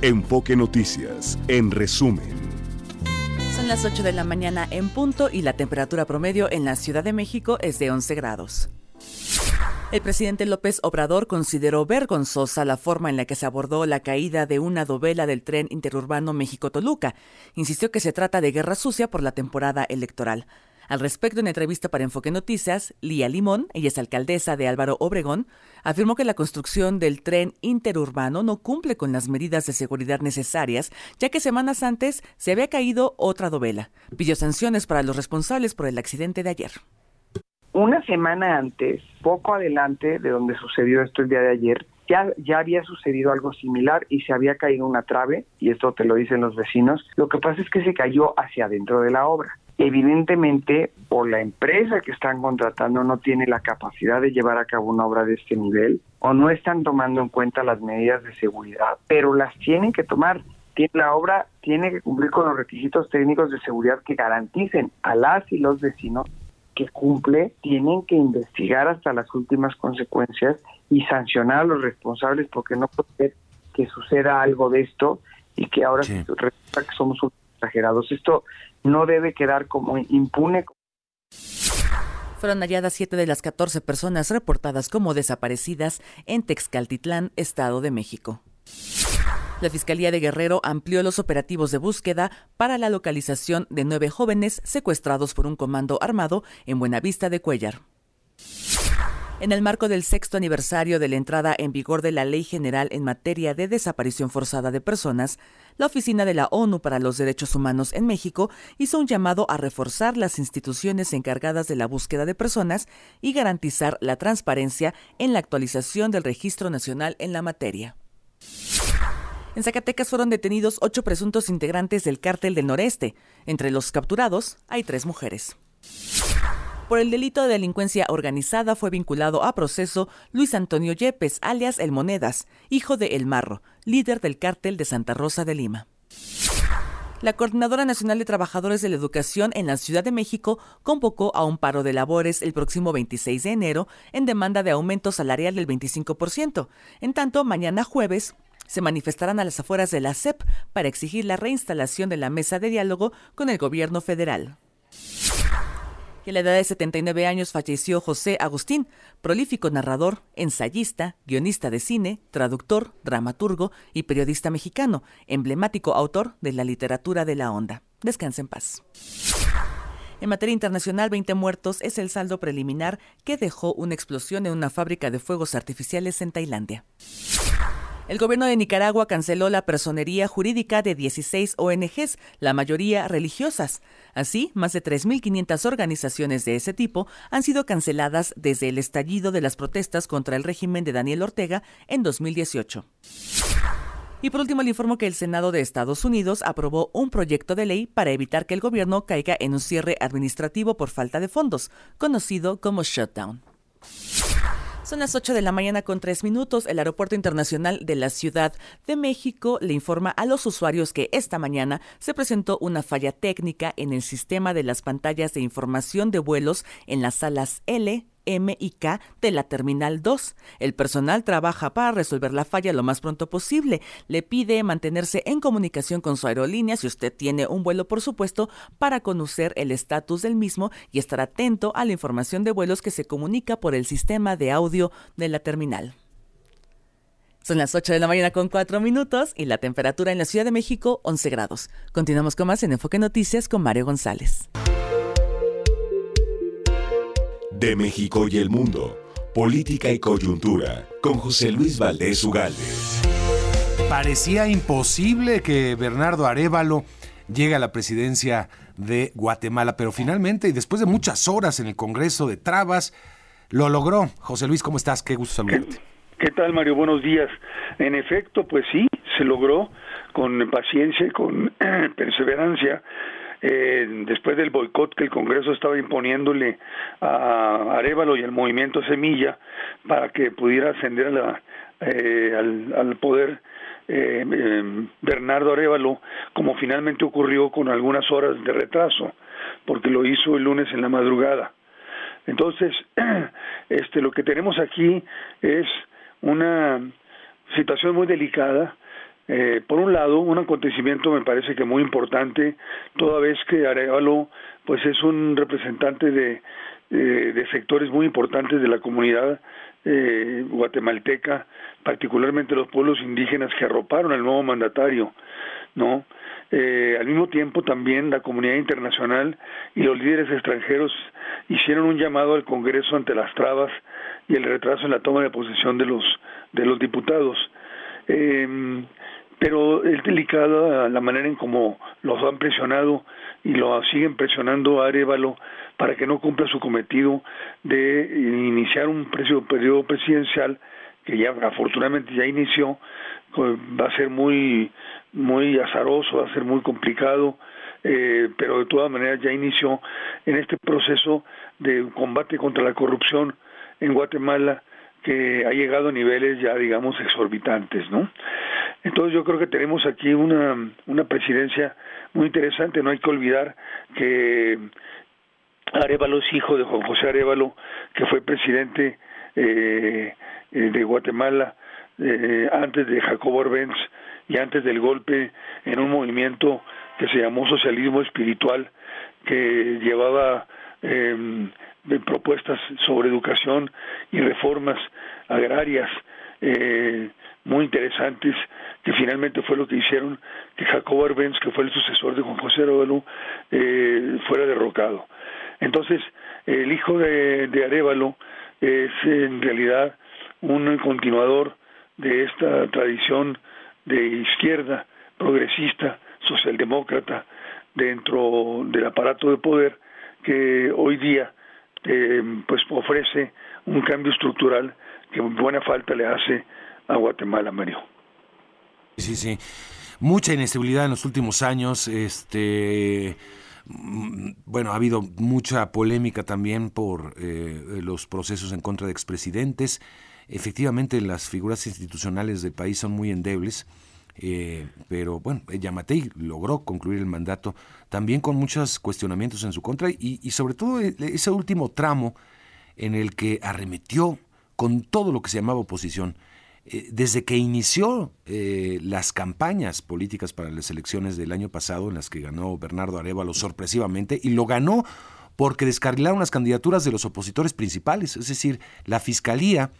Enfoque Noticias, en resumen. Son las 8 de la mañana en punto y la temperatura promedio en la Ciudad de México es de 11 grados. El presidente López Obrador consideró vergonzosa la forma en la que se abordó la caída de una dovela del tren interurbano México-Toluca. Insistió que se trata de guerra sucia por la temporada electoral. Al respecto, en entrevista para Enfoque Noticias, Lía Limón, ella es alcaldesa de Álvaro Obregón, afirmó que la construcción del tren interurbano no cumple con las medidas de seguridad necesarias, ya que semanas antes se había caído otra dovela. Pidió sanciones para los responsables por el accidente de ayer. Una semana antes, poco adelante de donde sucedió esto el día de ayer, ya, ya había sucedido algo similar y se había caído una trave, y esto te lo dicen los vecinos, lo que pasa es que se cayó hacia adentro de la obra. Evidentemente, por la empresa que están contratando no tiene la capacidad de llevar a cabo una obra de este nivel o no están tomando en cuenta las medidas de seguridad, pero las tienen que tomar. La obra tiene que cumplir con los requisitos técnicos de seguridad que garanticen a las y los vecinos que cumple, tienen que investigar hasta las últimas consecuencias y sancionar a los responsables porque no puede ser que suceda algo de esto y que ahora que somos exagerados. Esto no debe quedar como impune. Fueron halladas siete de las 14 personas reportadas como desaparecidas en Texcaltitlán, Estado de México. La Fiscalía de Guerrero amplió los operativos de búsqueda para la localización de nueve jóvenes secuestrados por un comando armado en Buenavista de Cuellar. En el marco del sexto aniversario de la entrada en vigor de la Ley General en materia de desaparición forzada de personas, la Oficina de la ONU para los Derechos Humanos en México hizo un llamado a reforzar las instituciones encargadas de la búsqueda de personas y garantizar la transparencia en la actualización del registro nacional en la materia. En Zacatecas fueron detenidos ocho presuntos integrantes del cártel del noreste. Entre los capturados hay tres mujeres. Por el delito de delincuencia organizada fue vinculado a proceso Luis Antonio Yepes, alias El Monedas, hijo de El Marro, líder del cártel de Santa Rosa de Lima. La Coordinadora Nacional de Trabajadores de la Educación en la Ciudad de México convocó a un paro de labores el próximo 26 de enero en demanda de aumento salarial del 25%. En tanto, mañana jueves, se manifestarán a las afueras de la CEP para exigir la reinstalación de la mesa de diálogo con el gobierno federal. Y a la edad de 79 años falleció José Agustín, prolífico narrador, ensayista, guionista de cine, traductor, dramaturgo y periodista mexicano, emblemático autor de la literatura de la onda. Descanse en paz. En materia internacional, 20 muertos es el saldo preliminar que dejó una explosión en una fábrica de fuegos artificiales en Tailandia. El gobierno de Nicaragua canceló la personería jurídica de 16 ONGs, la mayoría religiosas. Así, más de 3.500 organizaciones de ese tipo han sido canceladas desde el estallido de las protestas contra el régimen de Daniel Ortega en 2018. Y por último, le informo que el Senado de Estados Unidos aprobó un proyecto de ley para evitar que el gobierno caiga en un cierre administrativo por falta de fondos, conocido como shutdown. Son las 8 de la mañana con 3 minutos. El Aeropuerto Internacional de la Ciudad de México le informa a los usuarios que esta mañana se presentó una falla técnica en el sistema de las pantallas de información de vuelos en las salas L, M y K de la Terminal 2. El personal trabaja para resolver la falla lo más pronto posible. Le pide mantenerse en comunicación con su aerolínea si usted tiene un vuelo, por supuesto, para conocer el estatus del mismo y estar atento a la información de vuelos que se comunica por el sistema de audio de la terminal. Son las 8 de la mañana con 4 minutos y la temperatura en la Ciudad de México 11 grados. Continuamos con más en Enfoque Noticias con Mario González de México y el mundo, política y coyuntura, con José Luis Valdés Ugalde. Parecía imposible que Bernardo Arevalo llegue a la presidencia de Guatemala, pero finalmente, y después de muchas horas en el Congreso de Trabas, lo logró. José Luis, ¿cómo estás? Qué gusto saludarte. ¿Qué tal, Mario? Buenos días. En efecto, pues sí, se logró con paciencia y con perseverancia eh, después del boicot que el Congreso estaba imponiéndole a Arevalo y al movimiento Semilla para que pudiera ascender eh, al, poder eh, Bernardo Arevalo, como finalmente ocurrió con algunas horas de retraso, porque lo hizo el lunes en la madrugada. Entonces, este, lo que tenemos aquí es una situación muy delicada Eh, por un lado, un acontecimiento me parece que muy importante, toda vez que Arevalo pues es un representante de, de sectores muy importantes de la comunidad eh, guatemalteca, particularmente los pueblos indígenas que arroparon al nuevo mandatario, ¿no? Eh, al mismo tiempo también la comunidad internacional y los líderes extranjeros hicieron un llamado al Congreso ante las trabas y el retraso en la toma de posesión de los de los diputados. Eh, pero es delicada la manera en cómo los han presionado y lo siguen presionando a Arevalo para que no cumpla su cometido de iniciar un periodo presidencial que ya afortunadamente ya inició, va a ser muy muy azaroso, va a ser muy complicado, eh, pero de todas maneras ya inició en este proceso de combate contra la corrupción en Guatemala que ha llegado a niveles ya digamos exorbitantes, ¿no? Entonces yo creo que tenemos aquí una, una presidencia muy interesante, no hay que olvidar que Arevalo es hijo de Juan José Arevalo, que fue presidente eh, eh, de Guatemala eh, antes de Jacobo Arbenz y antes del golpe en un movimiento que se llamó socialismo espiritual, que llevaba eh, propuestas sobre educación y reformas agrarias eh, muy interesantes, que finalmente fue lo que hicieron que Jacobo Arbenz, que fue el sucesor de Juan José Arevalo, eh, fuera derrocado. Entonces, el hijo de, de Arevalo es en realidad un continuador de esta tradición de izquierda, progresista, socialdemócrata, dentro del aparato de poder que hoy día eh, pues ofrece un cambio estructural que buena falta le hace a Guatemala, Mario. Sí, sí. Mucha inestabilidad en los últimos años, este mm, bueno, ha habido mucha polémica también por eh, los procesos en contra de expresidentes. Efectivamente, las figuras institucionales del país son muy endebles. Eh, pero bueno, Yamatei logró concluir el mandato también con muchos cuestionamientos en su contra y, sobre todo e, ese último tramo en el que arremetió con todo lo que se llamaba oposición. Eh, desde que inició eh, las campañas políticas para las elecciones del año pasado, en las que ganó Bernardo Arevalo sorpresivamente, y lo ganó porque descarrilaron las candidaturas de los opositores principales, es decir, la Fiscalía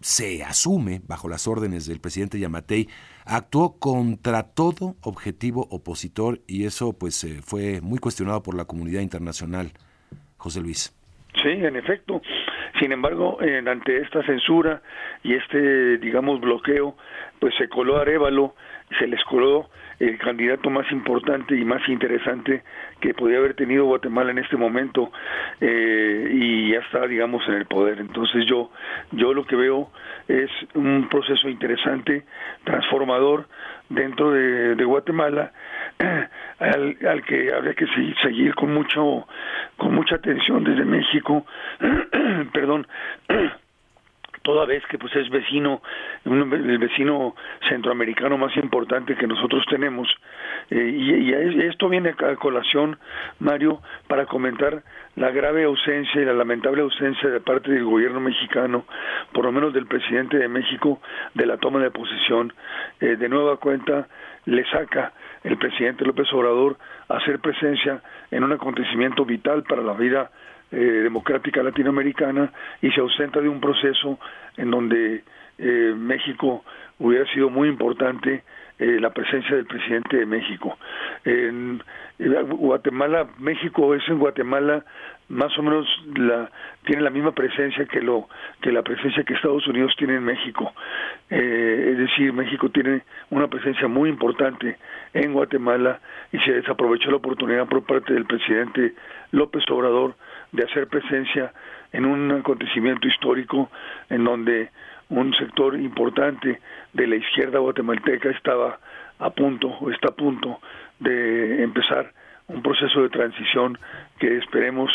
se asume, bajo las órdenes del presidente Yamatei, actuó contra todo objetivo opositor y eso pues eh, fue muy cuestionado por la comunidad internacional. José Luis. Sí, en efecto. Sin embargo, ante esta censura y este, digamos, bloqueo, pues se coló Arevalo, se les coló el candidato más importante y más interesante que podía haber tenido Guatemala en este momento eh, y ya está, digamos, en el poder. Entonces yo, yo lo que veo es un proceso interesante, transformador dentro de, de Guatemala, al, al, que habría que seguir con mucho, con mucha atención desde México, perdón toda vez que pues es vecino, el vecino centroamericano más importante que nosotros tenemos. Eh, y, esto viene a colación, Mario, para comentar la grave ausencia y la lamentable ausencia de parte del gobierno mexicano, por lo menos del presidente de México, de la toma de posesión. Eh, de nueva cuenta, le saca el presidente López Obrador hacer presencia en un acontecimiento vital para la vida eh, democrática latinoamericana y se ausenta de un proceso en donde eh, México hubiera sido muy importante eh, la presencia del presidente de México. En Guatemala, México es en Guatemala más o menos la tiene la misma presencia que lo que la presencia que Estados Unidos tiene en México es decir México tiene una presencia muy importante en Guatemala y se desaprovechó la oportunidad por parte del presidente López Obrador de hacer presencia en un acontecimiento histórico en donde un sector importante de la izquierda guatemalteca estaba a punto o está a punto de empezar un proceso de transición que esperemos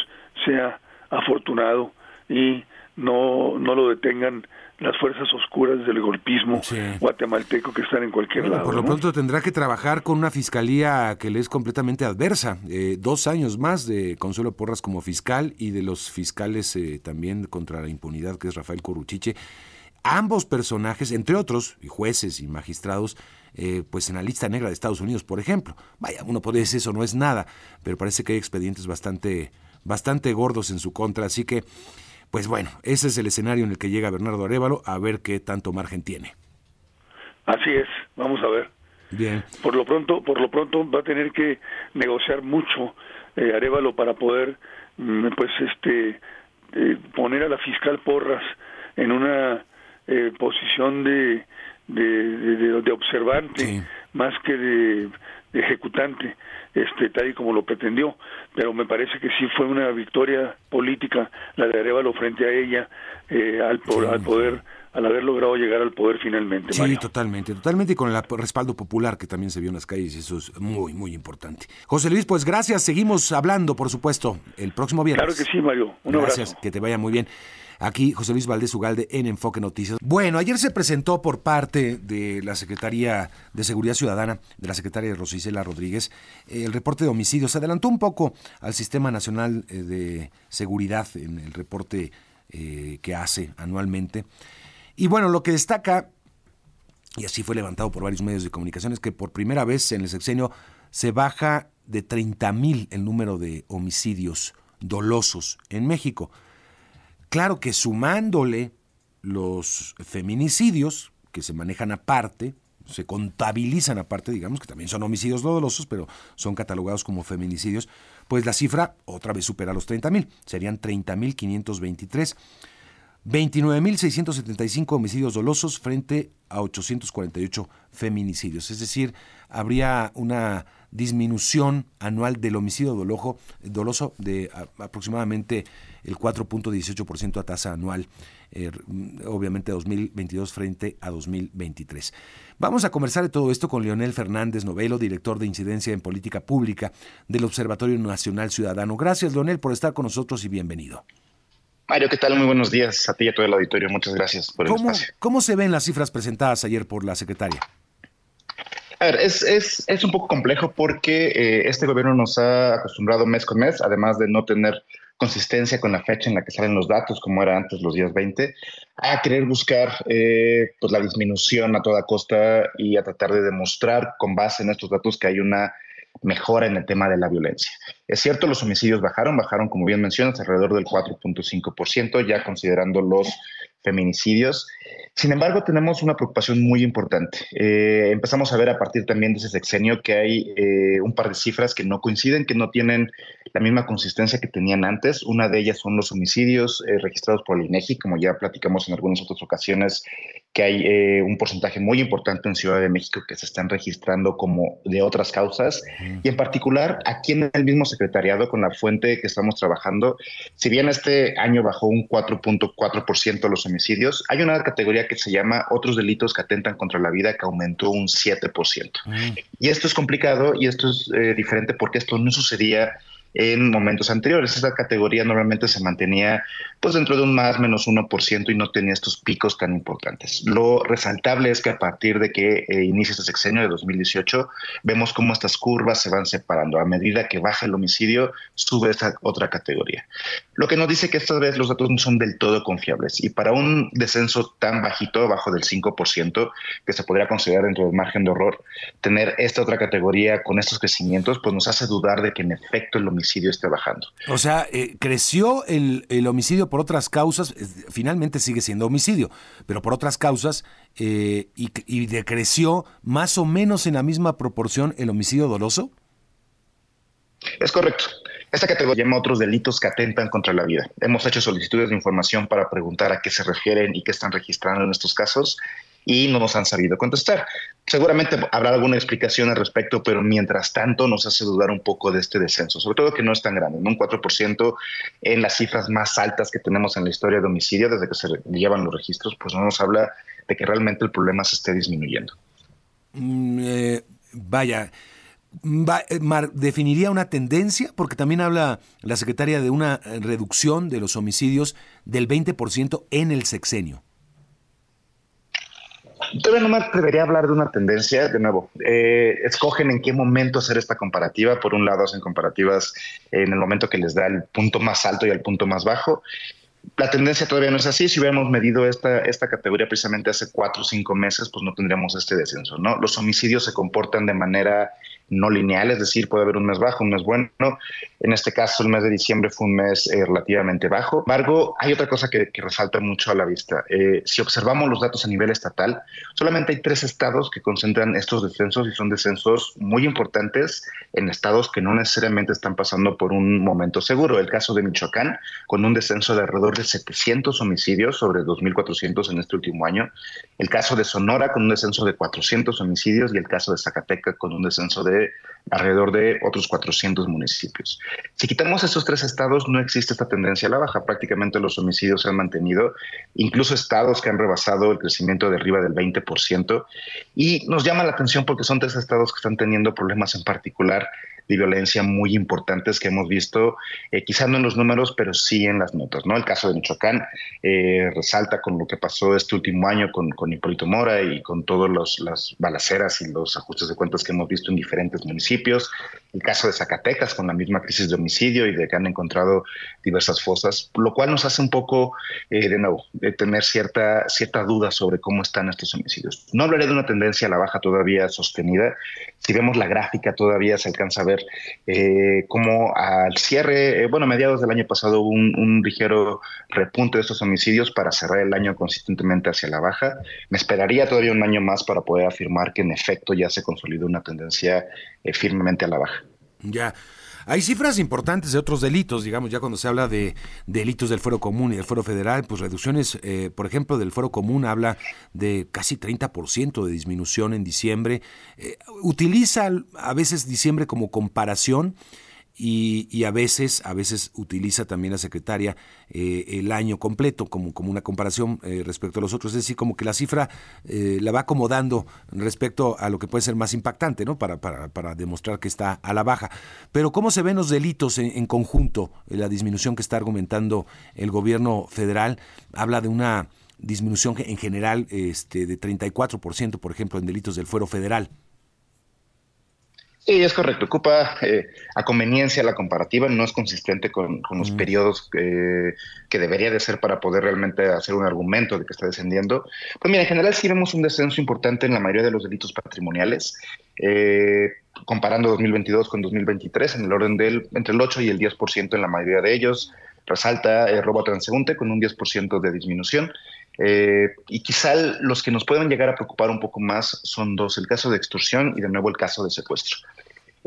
sea afortunado y no, no lo detengan las fuerzas oscuras del golpismo guatemalteco que están en cualquier lado. Por lo pronto tendrá que trabajar con una fiscalía que le es completamente adversa. Eh, dos años más de Consuelo Porras como fiscal y de los fiscales eh, también contra la impunidad, que es Rafael Coruchiche. Ambos personajes, entre otros, y jueces y magistrados, eh, pues en la lista negra de Estados Unidos, por ejemplo. Vaya, uno puede decir eso no es nada, pero parece que hay expedientes bastante, bastante gordos en su contra, así que, pues bueno, ese es el escenario en el que llega Bernardo Arevalo, a ver qué tanto margen tiene. Así es, vamos a ver. Bien. Por lo pronto, por lo pronto va a tener que negociar mucho eh, Arevalo para poder, mm, pues, este, eh, poner a la fiscal Porras en una eh, posición de de, de, observante más que de, ejecutante, este, tal y como lo pretendió. Pero me parece que sí fue una victoria política la de Arevalo frente a ella eh, al, al poder al haber logrado llegar al poder finalmente. Sí, totalmente, totalmente, y con el respaldo popular que también se vio en las calles, eso es muy, muy importante. José Luis, pues gracias, seguimos hablando, por supuesto, el próximo viernes. Claro que sí, Mario, un gracias, que te vaya muy bien. Aquí José Luis Valdés Ugalde en Enfoque Noticias. Bueno, ayer se presentó por parte de la Secretaría de Seguridad Ciudadana, de la secretaria Rosicela Rodríguez, el reporte de homicidios. Se adelantó un poco al Sistema Nacional eh, de Seguridad en el reporte eh, que hace anualmente. Y bueno, lo que destaca, y así fue levantado por varios medios de comunicación, es que por primera vez en el sexenio se baja de 30 mil el número de homicidios dolosos en México. Claro que sumándole los feminicidios, que se manejan aparte, se contabilizan aparte, digamos que también son homicidios dolosos, pero son catalogados como feminicidios, pues la cifra otra vez supera los 30 mil, serían 30 mil 523. 29.675 homicidios dolosos frente a 848 feminicidios. Es decir, habría una disminución anual del homicidio doloso de aproximadamente el 4.18% a tasa anual, eh, obviamente 2022 frente a 2023. Vamos a conversar de todo esto con Leonel Fernández Novelo, director de incidencia en política pública del Observatorio Nacional Ciudadano. Gracias, Leonel, por estar con nosotros y bienvenido. Mario, ¿qué tal? Muy buenos días a ti y a todo el auditorio. Muchas gracias por el ¿Cómo, espacio. ¿Cómo se ven las cifras presentadas ayer por la secretaria? A ver, es, es, es un poco complejo porque eh, este gobierno nos ha acostumbrado mes con mes, además de no tener consistencia con la fecha en la que salen los datos, como era antes los días 20, a querer buscar eh, pues la disminución a toda costa y a tratar de demostrar con base en estos datos que hay una mejora en el tema de la violencia. Es cierto, los homicidios bajaron, bajaron, como bien mencionas, alrededor del 4.5%, ya considerando los feminicidios. Sin embargo, tenemos una preocupación muy importante. Eh, empezamos a ver a partir también de ese sexenio que hay eh, un par de cifras que no coinciden, que no tienen la misma consistencia que tenían antes. Una de ellas son los homicidios eh, registrados por el INEGI, como ya platicamos en algunas otras ocasiones, que hay eh, un porcentaje muy importante en Ciudad de México que se están registrando como de otras causas. Y en particular, aquí en el mismo secretariado, con la fuente que estamos trabajando, si bien este año bajó un 4.4% los homicidios, hay una categoría que se llama otros delitos que atentan contra la vida que aumentó un 7%. Y esto es complicado y esto es eh, diferente porque esto no sucedía en momentos anteriores. Esa categoría normalmente se mantenía pues dentro de un más menos 1% y no tenía estos picos tan importantes. Lo resaltable es que a partir de que eh, inicia este sexenio de 2018, vemos cómo estas curvas se van separando. A medida que baja el homicidio, sube esa otra categoría. Lo que nos dice que esta vez los datos no son del todo confiables y para un descenso tan bajito, bajo del 5%, que se podría considerar dentro del margen de horror, tener esta otra categoría con estos crecimientos, pues nos hace dudar de que en efecto el homicidio homicidio esté bajando. O sea, eh, creció el, el, homicidio por otras causas, finalmente sigue siendo homicidio, pero por otras causas, eh, y, y decreció más o menos en la misma proporción el homicidio doloso. Es correcto. Esta categoría llama otros delitos que atentan contra la vida. Hemos hecho solicitudes de información para preguntar a qué se refieren y qué están registrando en estos casos y no nos han sabido contestar. Seguramente habrá alguna explicación al respecto, pero mientras tanto nos hace dudar un poco de este descenso, sobre todo que no es tan grande, un 4% en las cifras más altas que tenemos en la historia de homicidio desde que se llevan los registros, pues no nos habla de que realmente el problema se esté disminuyendo. Mm, eh, vaya, eh, definiría una tendencia, porque también habla la secretaria de una reducción de los homicidios del 20% en el sexenio. Todavía no me atrevería a hablar de una tendencia, de nuevo. Eh, escogen en qué momento hacer esta comparativa. Por un lado, hacen comparativas en el momento que les da el punto más alto y el punto más bajo. La tendencia todavía no es así. Si hubiéramos medido esta, esta categoría precisamente hace cuatro o cinco meses, pues no tendríamos este descenso, ¿no? Los homicidios se comportan de manera no lineal, es decir, puede haber un mes bajo, un mes bueno. En este caso, el mes de diciembre fue un mes eh, relativamente bajo. Sin embargo, hay otra cosa que, resalta mucho a la vista. Eh, si observamos los datos a nivel estatal, solamente hay tres estados que concentran estos descensos y son descensos muy importantes en estados que no necesariamente están pasando por un momento seguro. El caso de Michoacán, con un descenso de alrededor de 700 homicidios sobre 2.400 en este último año. El caso de Sonora, con un descenso de 400 homicidios y el caso de Zacatecas, con un descenso de alrededor de otros 400 municipios. Si quitamos esos tres estados, no existe esta tendencia a la baja. Prácticamente los homicidios se han mantenido, incluso estados que han rebasado el crecimiento de arriba del 20%. Y nos llama la atención porque son tres estados que están teniendo problemas en particular de violencia muy importantes que hemos visto, eh, quizá no en los números, pero sí en las notas. ¿no? El caso de Michoacán eh, resalta con lo que pasó este último año con, con Hipólito Mora y con todas las balaceras y los ajustes de cuentas que hemos visto en diferentes municipios. El caso de Zacatecas con la misma crisis de homicidio y de que han encontrado diversas fosas, lo cual nos hace un poco, eh, de nuevo, tener cierta, cierta duda sobre cómo están estos homicidios. No hablaré de una tendencia a la baja todavía sostenida. Si vemos la gráfica, todavía se alcanza a ver eh, como al cierre, eh, bueno, a mediados del año pasado hubo un, ligero repunte de estos homicidios para cerrar el año consistentemente hacia la baja. Me esperaría todavía un año más para poder afirmar que en efecto ya se consolidó una tendencia eh, firmemente a la baja. Ya. Hay cifras importantes de otros delitos, digamos, ya cuando se habla de delitos del fuero común y del fuero federal, pues reducciones, eh, por ejemplo, del fuero común habla de casi 30% de disminución en diciembre. Eh, utiliza a veces diciembre como comparación y, a veces a veces utiliza también la secretaria eh, el año completo como, como una comparación eh, respecto a los otros, es decir, como que la cifra eh, la va acomodando respecto a lo que puede ser más impactante, ¿no? Para, para, para demostrar que está a la baja. Pero ¿cómo se ven los delitos en, en conjunto? La disminución que está argumentando el gobierno federal habla de una disminución en general este, de 34%, por ejemplo, en delitos del fuero federal. Sí, es correcto. Ocupa eh, a conveniencia la comparativa, no es consistente con, los periodos que debería de ser para poder realmente hacer un argumento de que está descendiendo. Pues mira, en general sí vemos un descenso importante en la mayoría de los delitos patrimoniales. Eh, comparando 2022 con 2023, en el orden del entre el 8 y el 10% en la mayoría de ellos. Resalta el robo transeúnte con un 10% de disminución. Eh, y quizá los que nos pueden llegar a preocupar un poco más son dos, el caso de extorsión y de nuevo el caso de secuestro.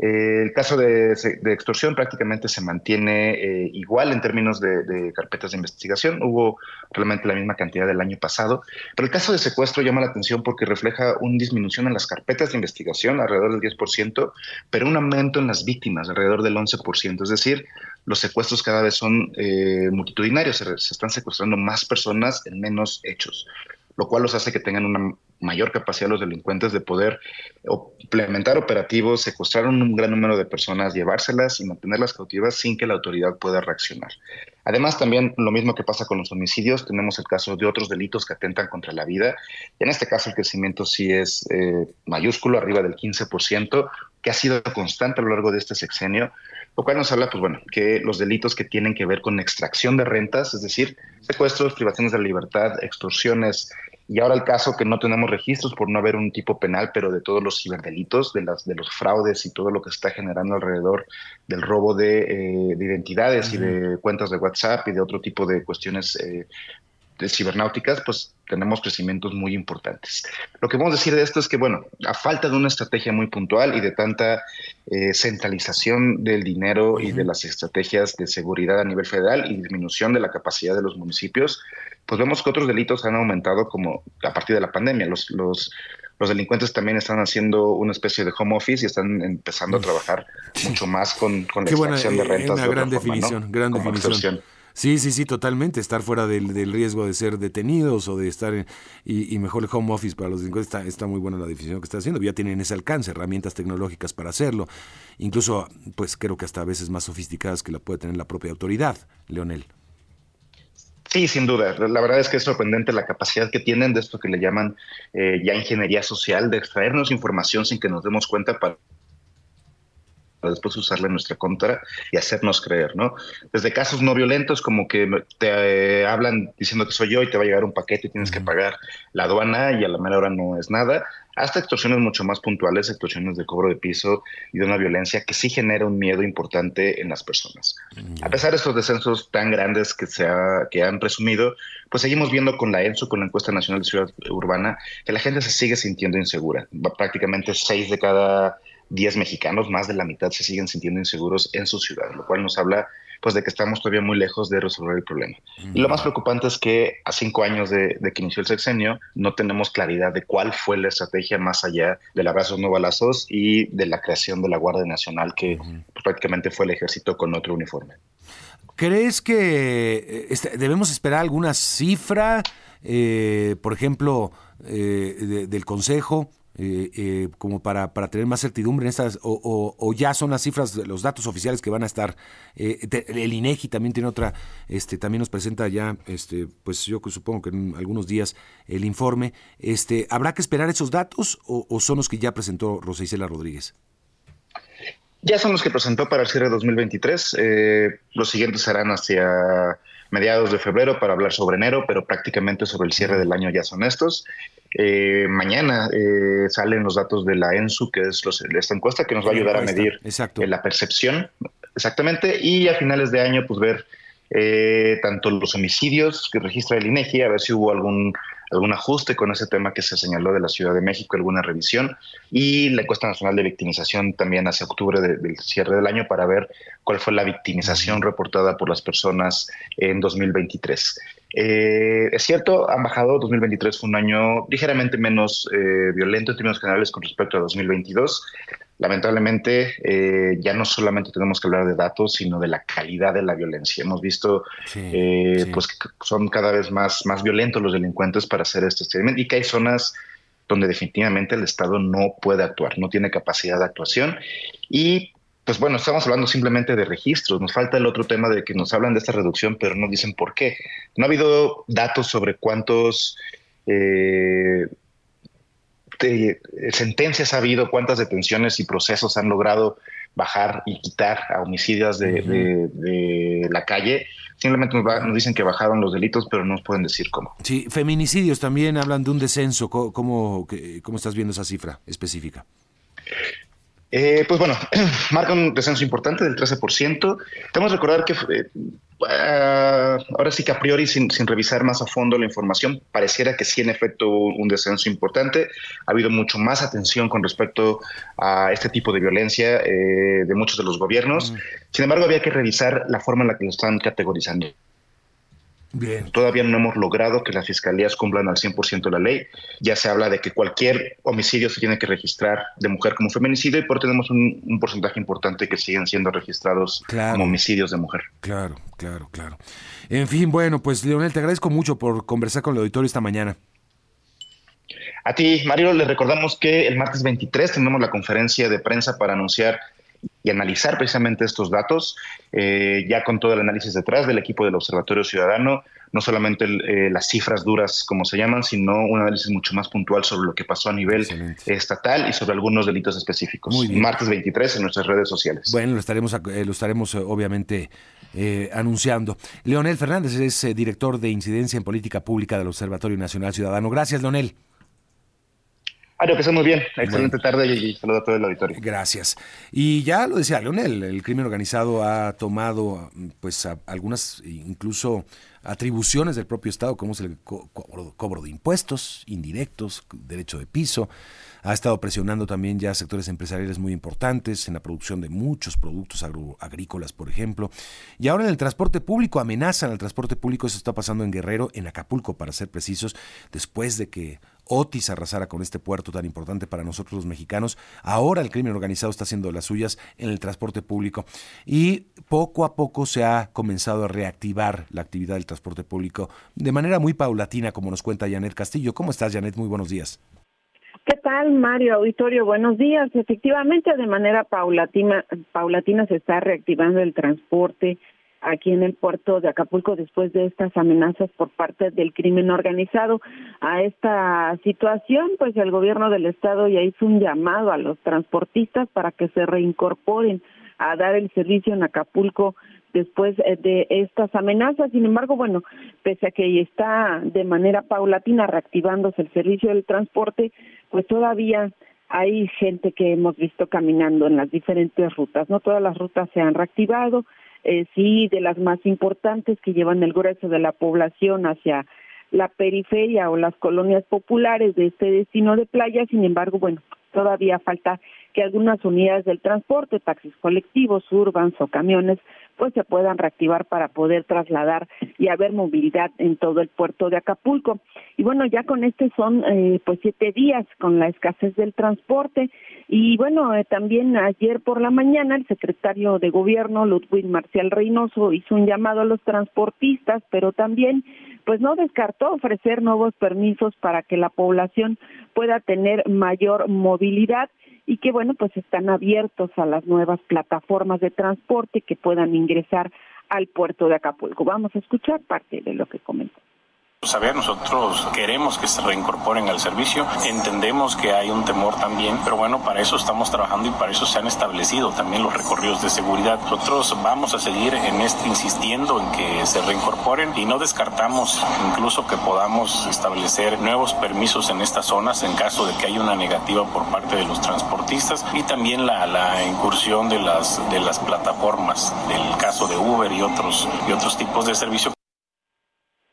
Eh, el caso de, extorsión prácticamente se mantiene eh, igual en términos de, carpetas de investigación. Hubo realmente la misma cantidad del año pasado. Pero el caso de secuestro llama la atención porque refleja una disminución en las carpetas de investigación, alrededor del 10%, pero un aumento en las víctimas, alrededor del 11%. Es decir, los secuestros cada vez son eh, multitudinarios, se están secuestrando más personas en menos hechos lo cual los hace que tengan una mayor capacidad los delincuentes de poder implementar operativos, secuestrar un gran número de personas, llevárselas y mantenerlas cautivas sin que la autoridad pueda reaccionar. Además, también lo mismo que pasa con los homicidios, tenemos el caso de otros delitos que atentan contra la vida. En este caso, el crecimiento sí es eh, mayúsculo, arriba del 15%, que ha sido constante a lo largo de este sexenio, lo cual nos habla, pues bueno, que los delitos que tienen que ver con extracción de rentas, es decir, secuestros, privaciones de la libertad, extorsiones, y ahora el caso que no tenemos registros por no haber un tipo penal, pero de todos los ciberdelitos, de, las, de los fraudes y todo lo que se está generando alrededor del robo de, eh, identidades y de cuentas de WhatsApp y de otro tipo de cuestiones eh, de cibernáuticas, pues tenemos crecimientos muy importantes. Lo que vamos a decir de esto es que, bueno, a falta de una estrategia muy puntual y de tanta eh, centralización del dinero y de las estrategias de seguridad a nivel federal y disminución de la capacidad de los municipios, pues vemos que otros delitos han aumentado como a partir de la pandemia. Los, los, los delincuentes también están haciendo una especie de home office y están empezando a trabajar mucho más con, con la extracción de eh, rentas. Una gran definición, gran definición. Sí, sí, sí, totalmente. Estar fuera del, del, riesgo de ser detenidos o de estar en, y, mejor el home office para los delincuentes está, está, muy buena la definición que está haciendo. Ya tienen ese alcance, herramientas tecnológicas para hacerlo. Incluso, pues creo que hasta a veces más sofisticadas que la puede tener la propia autoridad, Leonel. Sí, sin duda. La verdad es que es sorprendente la capacidad que tienen de esto que le llaman eh, ya ingeniería social, de extraernos información sin que nos demos cuenta para después usarla en nuestra contra y hacernos creer, ¿no? Desde casos no violentos como que te eh, hablan diciendo que soy yo y te va a llegar un paquete y tienes que pagar la aduana y a la mera hora no es nada, hasta extorsiones mucho más puntuales, extorsiones de cobro de piso y de una violencia que sí genera un miedo importante en las personas. A pesar de estos descensos tan grandes que se que han presumido, pues seguimos viendo con la ENSO, con la encuesta nacional de ciudad urbana, que la gente se sigue sintiendo insegura. Prácticamente seis de cada 10 mexicanos, más de la mitad, se siguen sintiendo inseguros en su ciudad, lo cual nos habla pues de que estamos todavía muy lejos de resolver el problema. Y lo más preocupante es que a cinco años de, que inició el sexenio no tenemos claridad de cuál fue la estrategia más allá del abrazos no balazos y de la creación de la Guardia Nacional, que pues, prácticamente fue el ejército con otro uniforme. ¿Crees que eh, este, debemos esperar alguna cifra, eh, por ejemplo, eh, del Consejo? Eh, eh, como para, para, tener más certidumbre en estas, o, ya son las cifras, los datos oficiales que van a estar. Eh, el INEGI también tiene otra, este, también nos presenta ya, este, pues yo supongo que en algunos días el informe. Este, ¿Habrá que esperar esos datos o, son los que ya presentó Rosa Isela Rodríguez? Ya son los que presentó para el cierre de 2023. los siguientes serán hacia mediados de febrero para hablar sobre enero, pero prácticamente sobre el cierre del año ya son estos. Eh, mañana eh, salen los datos de la ENSU, que es esta encuesta que nos va a ayudar a medir eh, la percepción. Exactamente. Y a finales de año, pues ver tanto los homicidios que registra el INEGI, a ver si hubo algún algún ajuste con ese tema que se señaló de la Ciudad de México, alguna revisión, y la encuesta nacional de victimización también hacia octubre del cierre del año para ver cuál fue la victimización reportada por las personas en 2023. Eh, es cierto, han bajado, 2023 fue un año ligeramente menos eh, violento en términos generales con respecto a 2022 lamentablemente eh, ya no solamente tenemos que hablar de datos, sino de la calidad de la violencia. Hemos visto eh, pues que son cada vez más, más violentos los delincuentes para hacer este experimento y que hay zonas donde definitivamente el Estado no puede actuar, no tiene capacidad de actuación. Y pues bueno, estamos hablando simplemente de registros. Nos falta el otro tema de que nos hablan de esta reducción, pero no dicen por qué. No ha habido datos sobre cuántos eh, sentencias ha habido, cuántas detenciones y procesos han logrado bajar y quitar a homicidios de, la calle. Simplemente nos, dicen que bajaron los delitos, pero no nos pueden decir cómo. Sí, feminicidios también hablan de un descenso. ¿Cómo, cómo, estás viendo esa cifra específica? Eh, pues bueno, marca un descenso importante del 13%. Tenemos que recordar que eh, Ah, ahora sí que a priori, sin, revisar más a fondo la información, pareciera que sí en efecto un descenso importante. Ha habido mucho más atención con respecto a este tipo de violencia eh, de muchos de los gobiernos. Sin embargo, había que revisar la forma en la que lo están categorizando. Todavía no hemos logrado que las fiscalías cumplan al 100% la ley. Ya se habla de que cualquier homicidio se tiene que registrar de mujer como feminicidio y por tenemos un, porcentaje importante que siguen siendo registrados como homicidios de mujer. Claro, claro, claro. En fin, bueno, pues Leonel, te agradezco mucho por conversar con el auditorio esta mañana. A ti, Mario, le recordamos que el martes 23 tenemos la conferencia de prensa para anunciar y analizar precisamente estos datos, eh, ya con todo el análisis detrás del equipo del Observatorio Ciudadano, no solamente eh, las cifras duras como se llaman, sino un análisis mucho más puntual sobre lo que pasó a nivel estatal y sobre algunos delitos específicos. Martes 23 en nuestras redes sociales. Bueno, lo estaremos, eh, lo estaremos obviamente anunciando. Leonel Fernández es director de Incidencia en Política Pública del Observatorio Nacional Ciudadano. Gracias, Leonel. Ario, que muy bien. Excelente tarde y, saludo a todo el auditorio. Gracias. Y ya lo decía Leonel, el crimen organizado ha tomado pues algunas incluso atribuciones del propio Estado, como es el cobro de impuestos indirectos, derecho de piso, ha estado presionando también ya sectores empresariales muy importantes en la producción de muchos productos agrícolas, por ejemplo. Y ahora en el transporte público, amenazan al transporte público, eso está pasando en Guerrero, en Acapulco, para ser precisos, después de que Otis arrasara con este puerto tan importante para nosotros los mexicanos. Ahora el crimen organizado está haciendo las suyas en el transporte público y poco a poco se ha comenzado a reactivar la actividad del transporte público de manera muy paulatina, como nos cuenta Janet Castillo. ¿Cómo estás, Janet? Muy buenos días. ¿Qué tal, Mario Auditorio? Buenos días. Efectivamente, de manera paulatina, paulatina se está reactivando el transporte aquí en el puerto de Acapulco después de estas amenazas por parte del crimen organizado. A esta situación, pues el gobierno del estado ya hizo un llamado a los transportistas para que se reincorporen a dar el servicio en Acapulco después eh, de estas amenazas. Sin embargo, bueno, pese a que está de manera paulatina reactivándose el servicio del transporte, pues todavía hay gente que hemos visto caminando en las diferentes rutas. No todas las rutas se han reactivado, eh, sí de las más importantes que llevan el grueso de la población hacia la periferia o las colonias populares de este destino de playa. Sin embargo, bueno, todavía falta que algunas unidades del transporte, taxis colectivos, urbans o camiones, pues se puedan reactivar para poder trasladar y haber movilidad en todo el puerto de Acapulco. Y bueno, ya con este son eh, pues siete días con la escasez del transporte y bueno, eh, también ayer por la mañana el secretario de gobierno Ludwig Marcial Reynoso hizo un llamado a los transportistas, pero también pues no descartó ofrecer nuevos permisos para que la población pueda tener mayor movilidad y que bueno pues están abiertos a las nuevas plataformas de transporte que puedan ingresar al puerto de Acapulco. Vamos a escuchar parte de lo que comentó. Saber, nosotros queremos que se reincorporen al servicio, entendemos que hay un temor también, pero bueno, para eso estamos trabajando y para eso se han establecido también los recorridos de seguridad. Nosotros vamos a seguir en este insistiendo en que se reincorporen y no descartamos incluso que podamos establecer nuevos permisos en estas zonas en caso de que haya una negativa por parte de los transportistas y también la, la incursión de las, de las plataformas, del caso de Uber y otros, y otros tipos de servicios.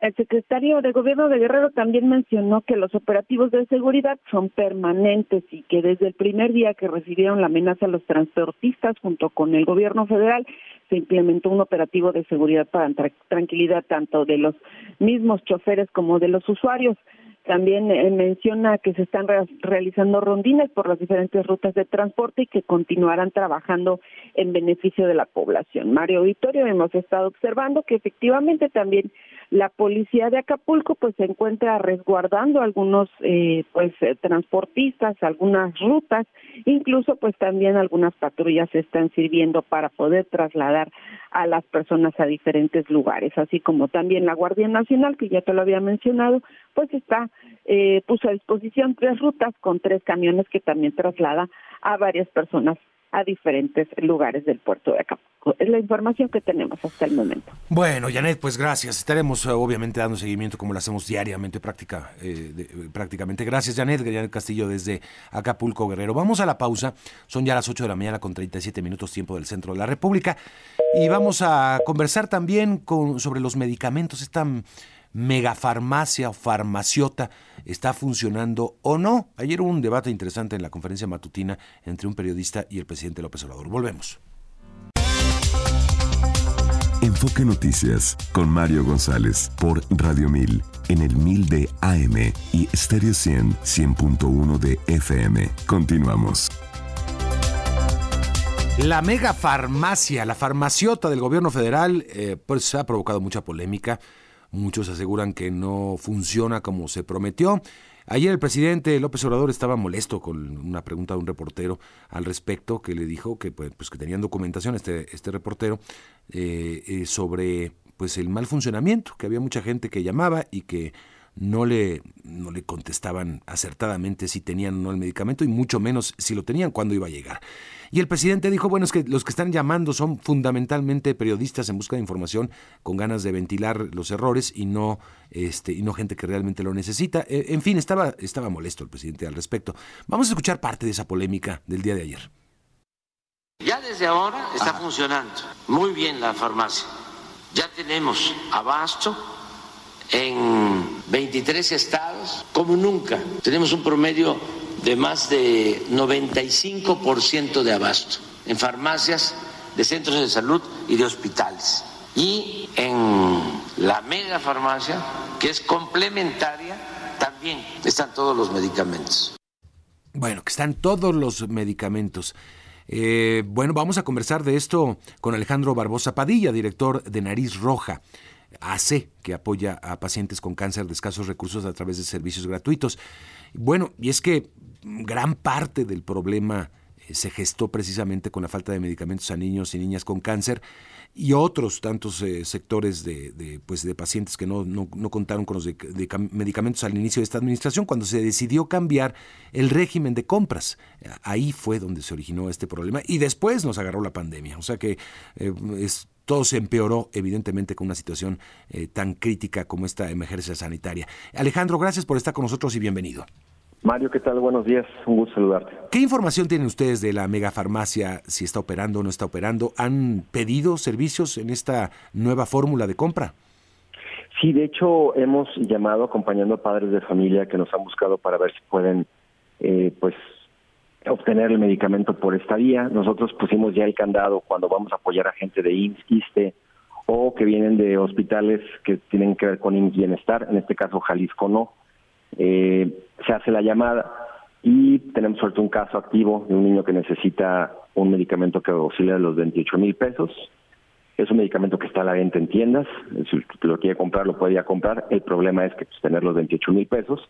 El secretario de Gobierno de Guerrero también mencionó que los operativos de seguridad son permanentes y que desde el primer día que recibieron la amenaza los transportistas junto con el Gobierno federal se implementó un operativo de seguridad para tranquilidad tanto de los mismos choferes como de los usuarios. También eh, menciona que se están realizando rondines por las diferentes rutas de transporte y que continuarán trabajando en beneficio de la población. Mario Vittorio, hemos estado observando que efectivamente también la policía de Acapulco pues se encuentra resguardando algunos eh, pues eh, transportistas, algunas rutas, incluso pues también algunas patrullas están sirviendo para poder trasladar a las personas a diferentes lugares, así como también la Guardia Nacional que ya te lo había mencionado, pues está eh, puso a disposición tres rutas con tres camiones que también traslada a varias personas a diferentes lugares del puerto de Acapulco. Es la información que tenemos hasta el momento. Bueno, Janet, pues gracias. Estaremos eh, obviamente dando seguimiento como lo hacemos diariamente, práctica, eh, prácticamente. Gracias, Janet. Janet Castillo desde Acapulco, Guerrero. Vamos a la pausa. Son ya las 8 de la mañana con 37 minutos tiempo del centro de la República. Y vamos a conversar también con, sobre los medicamentos. Están megafarmacia o farmaciota está funcionando o no. Ayer hubo un debate interesante en la conferencia matutina entre un periodista y el presidente López Obrador. Volvemos. Enfoque Noticias con Mario González por Radio 1000 en el 1000 de AM y Stereo 100 100.1 de FM. Continuamos. La mega farmacia, la farmaciota del gobierno federal, eh, pues ha provocado mucha polémica. Muchos aseguran que no funciona como se prometió. Ayer el presidente López Obrador estaba molesto con una pregunta de un reportero al respecto que le dijo que pues, pues que tenían documentación este este reportero eh, eh, sobre pues el mal funcionamiento que había mucha gente que llamaba y que no le, no le contestaban acertadamente si tenían o no el medicamento y mucho menos si lo tenían, cuándo iba a llegar. Y el presidente dijo, bueno, es que los que están llamando son fundamentalmente periodistas en busca de información con ganas de ventilar los errores y no, este, y no gente que realmente lo necesita. E, en fin, estaba, estaba molesto el presidente al respecto. Vamos a escuchar parte de esa polémica del día de ayer. Ya desde ahora está funcionando muy bien la farmacia. Ya tenemos abasto en 23 estados como nunca. Tenemos un promedio de más de 95% de abasto en farmacias de centros de salud y de hospitales. Y en la mega farmacia, que es complementaria, también están todos los medicamentos. Bueno, que están todos los medicamentos. Eh, bueno, vamos a conversar de esto con Alejandro Barbosa Padilla, director de Nariz Roja. AC, que apoya a pacientes con cáncer de escasos recursos a través de servicios gratuitos. Bueno, y es que gran parte del problema se gestó precisamente con la falta de medicamentos a niños y niñas con cáncer y otros tantos eh, sectores de, pues de pacientes que no, no, contaron con los medicamentos al inicio de esta administración, cuando se decidió cambiar el régimen de compras. Ahí fue donde se originó este problema y después nos agarró la pandemia. O sea que eh, es, todo se empeoró evidentemente con una situación eh, tan crítica como esta emergencia sanitaria. Alejandro, gracias por estar con nosotros y bienvenido. Mario, ¿qué tal? Buenos días, un gusto saludarte. ¿Qué información tienen ustedes de la megafarmacia, si está operando o no está operando? ¿Han pedido servicios en esta nueva fórmula de compra? Sí, de hecho hemos llamado acompañando a padres de familia que nos han buscado para ver si pueden eh, pues obtener el medicamento por esta vía. Nosotros pusimos ya el candado cuando vamos a apoyar a gente de IMSS, ISTE o que vienen de hospitales que tienen que ver con IMSS Bienestar, en este caso Jalisco no eh, se hace la llamada y tenemos suerte un caso activo de un niño que necesita un medicamento que oscila los 28 mil pesos. Es un medicamento que está a la venta en tiendas. Si lo quiere comprar, lo puede comprar. El problema es que pues, tener los 28 mil pesos.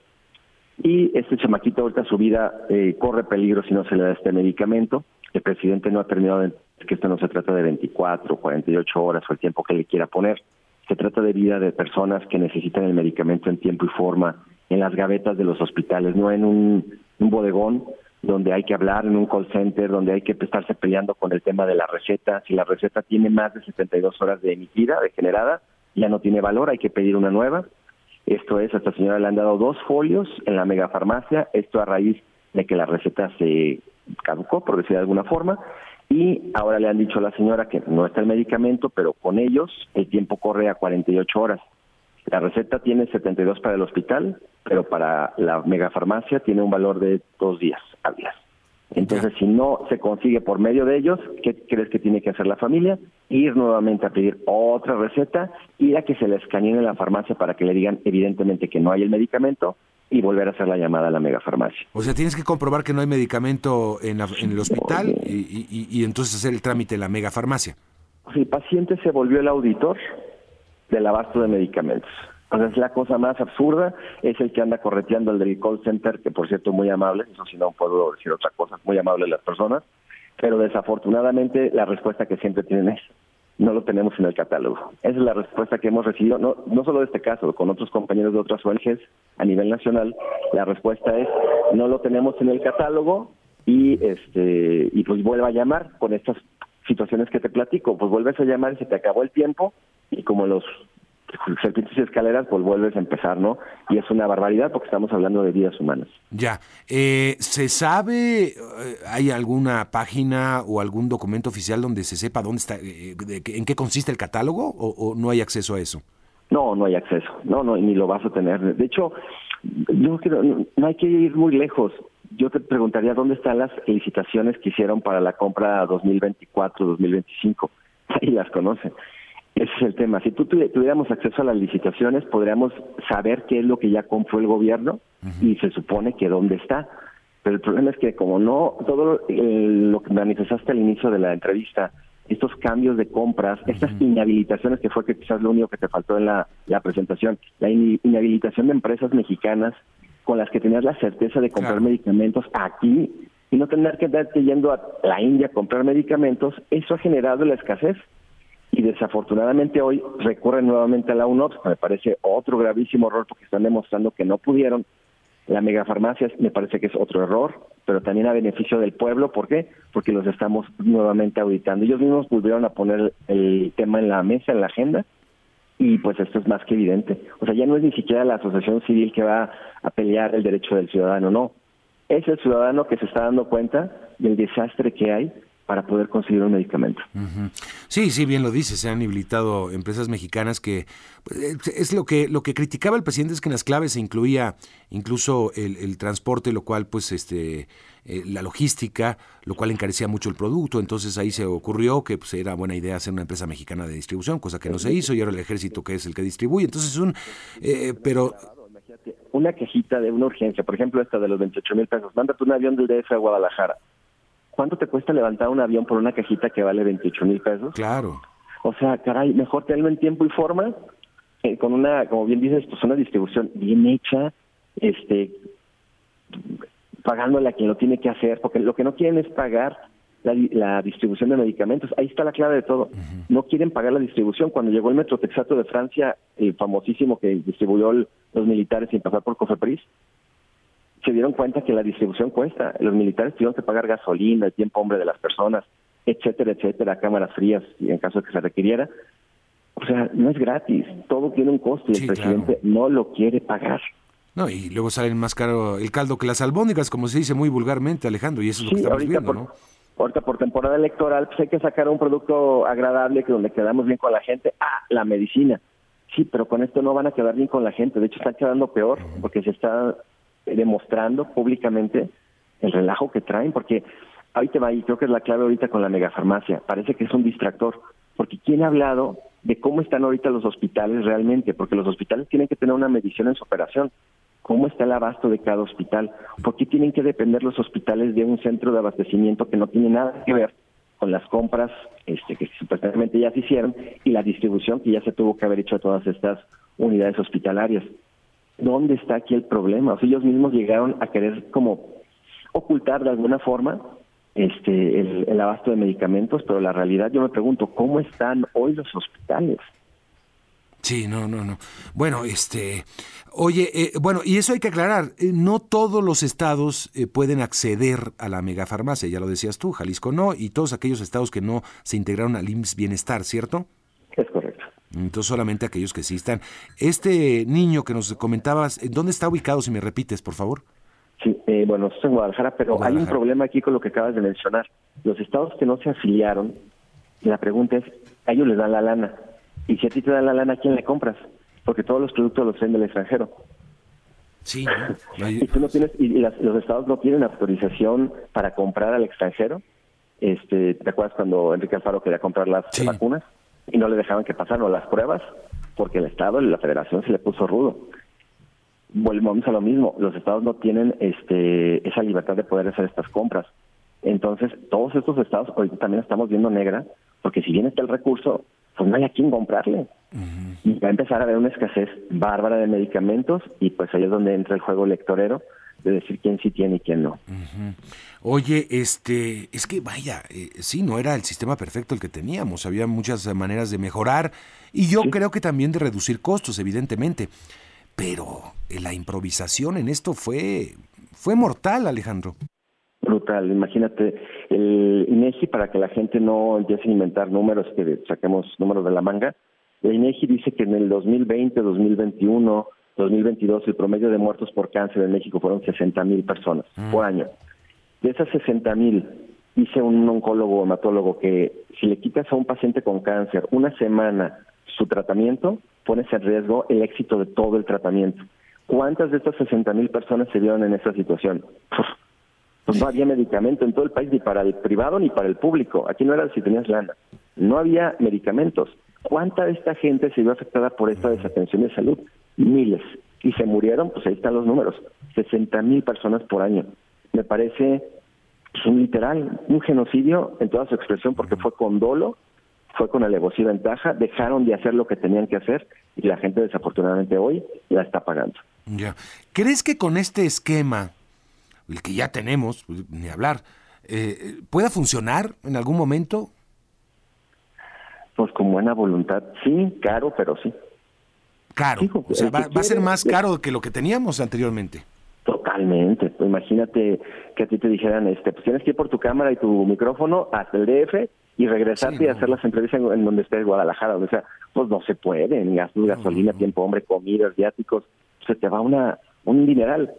Y este chamaquito ahorita su vida eh, corre peligro si no se le da este medicamento. El presidente no ha terminado de que esto no se trata de 24, 48 horas o el tiempo que le quiera poner. Se trata de vida de personas que necesitan el medicamento en tiempo y forma en las gavetas de los hospitales, no en un, bodegón donde hay que hablar, en un call center, donde hay que estarse peleando con el tema de la receta. Si la receta tiene más de 72 horas de emitida, de generada, ya no tiene valor, hay que pedir una nueva. Esto es, a esta señora le han dado dos folios en la megafarmacia, esto a raíz de que la receta se caducó, por decir de alguna forma, y ahora le han dicho a la señora que no está el medicamento, pero con ellos el tiempo corre a 48 horas. La receta tiene 72 para el hospital, pero para la megafarmacia tiene un valor de dos días hábiles. Entonces, si no se consigue por medio de ellos, ¿qué crees que tiene que hacer la familia? Ir nuevamente a pedir otra receta, ir a que se le escaneen en la farmacia para que le digan evidentemente que no hay el medicamento y volver a hacer la llamada a la megafarmacia. O sea, tienes que comprobar que no hay medicamento en, el hospital y, y, entonces hacer el trámite en la megafarmacia. El paciente se volvió el auditor del abasto de medicamentos. Entonces la cosa más absurda es el que anda correteando el del call center, que por cierto muy amable, eso sí no puedo decir otra cosa, muy amable las personas, pero desafortunadamente la respuesta que siempre tienen es, no lo tenemos en el catálogo. Esa es la respuesta que hemos recibido, no, no solo de este caso, con otros compañeros de otras ONGs a nivel nacional, la respuesta es, no lo tenemos en el catálogo y este y pues vuelva a llamar con estas situaciones que te platico, pues vuelves a llamar y se te acabó el tiempo y como los serpientes y escaleras, pues vuelves a empezar, ¿no? Y es una barbaridad porque estamos hablando de vidas humanas. Ya. Eh, ¿Se sabe, eh, hay alguna página o algún documento oficial donde se sepa dónde está, eh, en qué consiste el catálogo o, no hay acceso a eso? No, no hay acceso. No, no, ni lo vas a tener. De hecho, yo creo, no hay que ir muy lejos. Yo te preguntaría dónde están las licitaciones que hicieron para la compra 2024-2025. Ahí las conocen. Ese es el tema. Si tú tuviéramos acceso a las licitaciones, podríamos saber qué es lo que ya compró el gobierno y se supone que dónde está. Pero el problema es que como no, todo lo que manifestaste al inicio de la entrevista, estos cambios de compras, estas inhabilitaciones que fue que quizás lo único que te faltó en la, presentación, la inhabilitación de empresas mexicanas con las que tenías la certeza de comprar medicamentos aquí y no tener que andarte yendo a la India a comprar medicamentos, eso ha generado la escasez y desafortunadamente hoy recurren nuevamente a la UNOPS, me parece otro gravísimo error porque están demostrando que no pudieron. La megafarmacia me parece que es otro error, pero también a beneficio del pueblo. ¿Por qué? Porque los estamos nuevamente auditando. Ellos mismos volvieron a poner el tema en la mesa, en la agenda, y pues esto es más que evidente. O sea, ya no es ni siquiera la asociación civil que va a pelear el derecho del ciudadano, no. Es el ciudadano que se está dando cuenta del desastre que hay para poder conseguir un medicamento. Sí, sí, bien lo dice, se han habilitado empresas mexicanas que pues, es lo que lo que criticaba el presidente es que en las claves se incluía incluso el, transporte, lo cual pues este eh, la logística, lo cual encarecía mucho el producto, entonces ahí se ocurrió que pues, era buena idea hacer una empresa mexicana de distribución, cosa que no se hizo y ahora el ejército que es el que distribuye, entonces es un eh, pero una quejita de una urgencia, por ejemplo esta de los 28 mil pesos, mándate un avión del DF a Guadalajara ¿cuánto te cuesta levantar un avión por una cajita que vale 28 mil pesos? Claro. O sea, caray, mejor tenerlo en tiempo y forma, eh, con una, como bien dices, pues una distribución bien hecha, este, pagándole a quien lo tiene que hacer, porque lo que no quieren es pagar la, distribución de medicamentos. Ahí está la clave de todo. No quieren pagar la distribución. Cuando llegó el Metrotexato de Francia, el famosísimo que distribuyó los militares sin pasar por Cofepris, se dieron cuenta que la distribución cuesta. Los militares tuvieron que pagar gasolina, el tiempo hombre de las personas, etcétera, etcétera, cámaras frías en caso de que se requiriera. O sea, no es gratis, todo tiene un costo y el presidente no lo quiere pagar. No, y luego sale más caro el caldo que las albóndigas, como se dice muy vulgarmente, Alejandro, y eso es lo que estamos viendo, ¿no? Ahorita por temporada electoral, pues hay que sacar un producto agradable que donde quedamos bien con la gente. Ah, la medicina. Sí, pero con esto no van a quedar bien con la gente. De hecho, están quedando peor porque se está demostrando públicamente el relajo que traen. Porque ahorita va, y creo que es la clave ahorita con la megafarmacia. Parece que es un distractor. Porque ¿quién ha hablado de cómo están ahorita los hospitales realmente? Porque los hospitales tienen que tener una medición en su operación cómo está el abasto de cada hospital, por qué tienen que depender los hospitales de un centro de abastecimiento que no tiene nada que ver con las compras este, que supuestamente ya se hicieron y la distribución que ya se tuvo que haber hecho a todas estas unidades hospitalarias. ¿Dónde está aquí el problema? O sea, ellos mismos llegaron a querer como ocultar de alguna forma este el, abasto de medicamentos, pero la realidad yo me pregunto, ¿cómo están hoy los hospitales? Sí, no, no, no. Bueno, este, oye, eh, bueno, y eso hay que aclarar, eh, no todos los estados eh, pueden acceder a la megafarmacia, ya lo decías tú, Jalisco no, y todos aquellos estados que no se integraron al IMSS Bienestar, ¿cierto? Es. Entonces solamente aquellos que sí están. Este niño que nos comentabas, ¿dónde está ubicado, si me repites, por favor? Sí, bueno, estoy en Guadalajara, pero hay un problema aquí con lo que acabas de mencionar. Los estados que no se afiliaron, la pregunta es, a ellos les dan la lana y si a ti te dan la lana, ¿a quién le compras? Porque todos los productos los traen del extranjero. Sí. y tú no tienes, y, los estados no tienen autorización para comprar al extranjero. Este, ¿Te acuerdas cuando Enrique Alfaro quería comprar las vacunas? Y no le dejaban que pasaran las pruebas porque el Estado y la Federación se le puso rudo. Volvemos a lo mismo, los estados no tienen este, esa libertad de poder hacer estas compras. Entonces, todos estos estados, ahorita también estamos viendo negra, porque si bien está el recurso, pues no hay a quién comprarle. Y va a empezar a haber una escasez bárbara de medicamentos y pues ahí es donde entra el juego electorero de decir quién sí tiene y quién no. Oye, este, es que vaya, eh, sí, no era el sistema perfecto el que teníamos, había muchas maneras de mejorar y yo creo que también de reducir costos, evidentemente, pero la improvisación en esto fue, fue mortal, Alejandro brutal. Imagínate el INEGI para que la gente no empiece a inventar números, que saquemos números de la manga. El INEGI dice que en el 2020, 2021, 2022 el promedio de muertos por cáncer en México fueron 60 mil personas mm. por año. De esas 60 mil, dice un oncólogo hematólogo que si le quitas a un paciente con cáncer una semana su tratamiento, pones en riesgo el éxito de todo el tratamiento. ¿Cuántas de estas 60 mil personas se vieron en esa situación? Pues no había medicamento en todo el país, ni para el privado ni para el público. Aquí no era si tenías lana. No había medicamentos. ¿Cuánta de esta gente se vio afectada por esta desatención de salud? Miles. Y se murieron, pues ahí están los números. 60 mil personas por año. Me parece pues, un literal, un genocidio en toda su expresión, porque fue con dolo, fue con alevosía y ventaja, dejaron de hacer lo que tenían que hacer y la gente desafortunadamente hoy la está pagando. Ya. ¿Crees que con este esquema el que ya tenemos, pues, ni hablar, eh, ¿pueda funcionar en algún momento? Pues con buena voluntad, sí, caro, pero sí. Caro, o sea, va, a ser más caro que lo que teníamos anteriormente. Totalmente. Pues imagínate que a ti te dijeran, este, pues tienes que ir por tu cámara y tu micrófono hasta el DF y regresarte y hacer las entrevistas en, donde estés, Guadalajara. O sea, pues no se puede, ni gastos, gasolina, tiempo, hombre, comidas, viáticos. Se te va una un dineral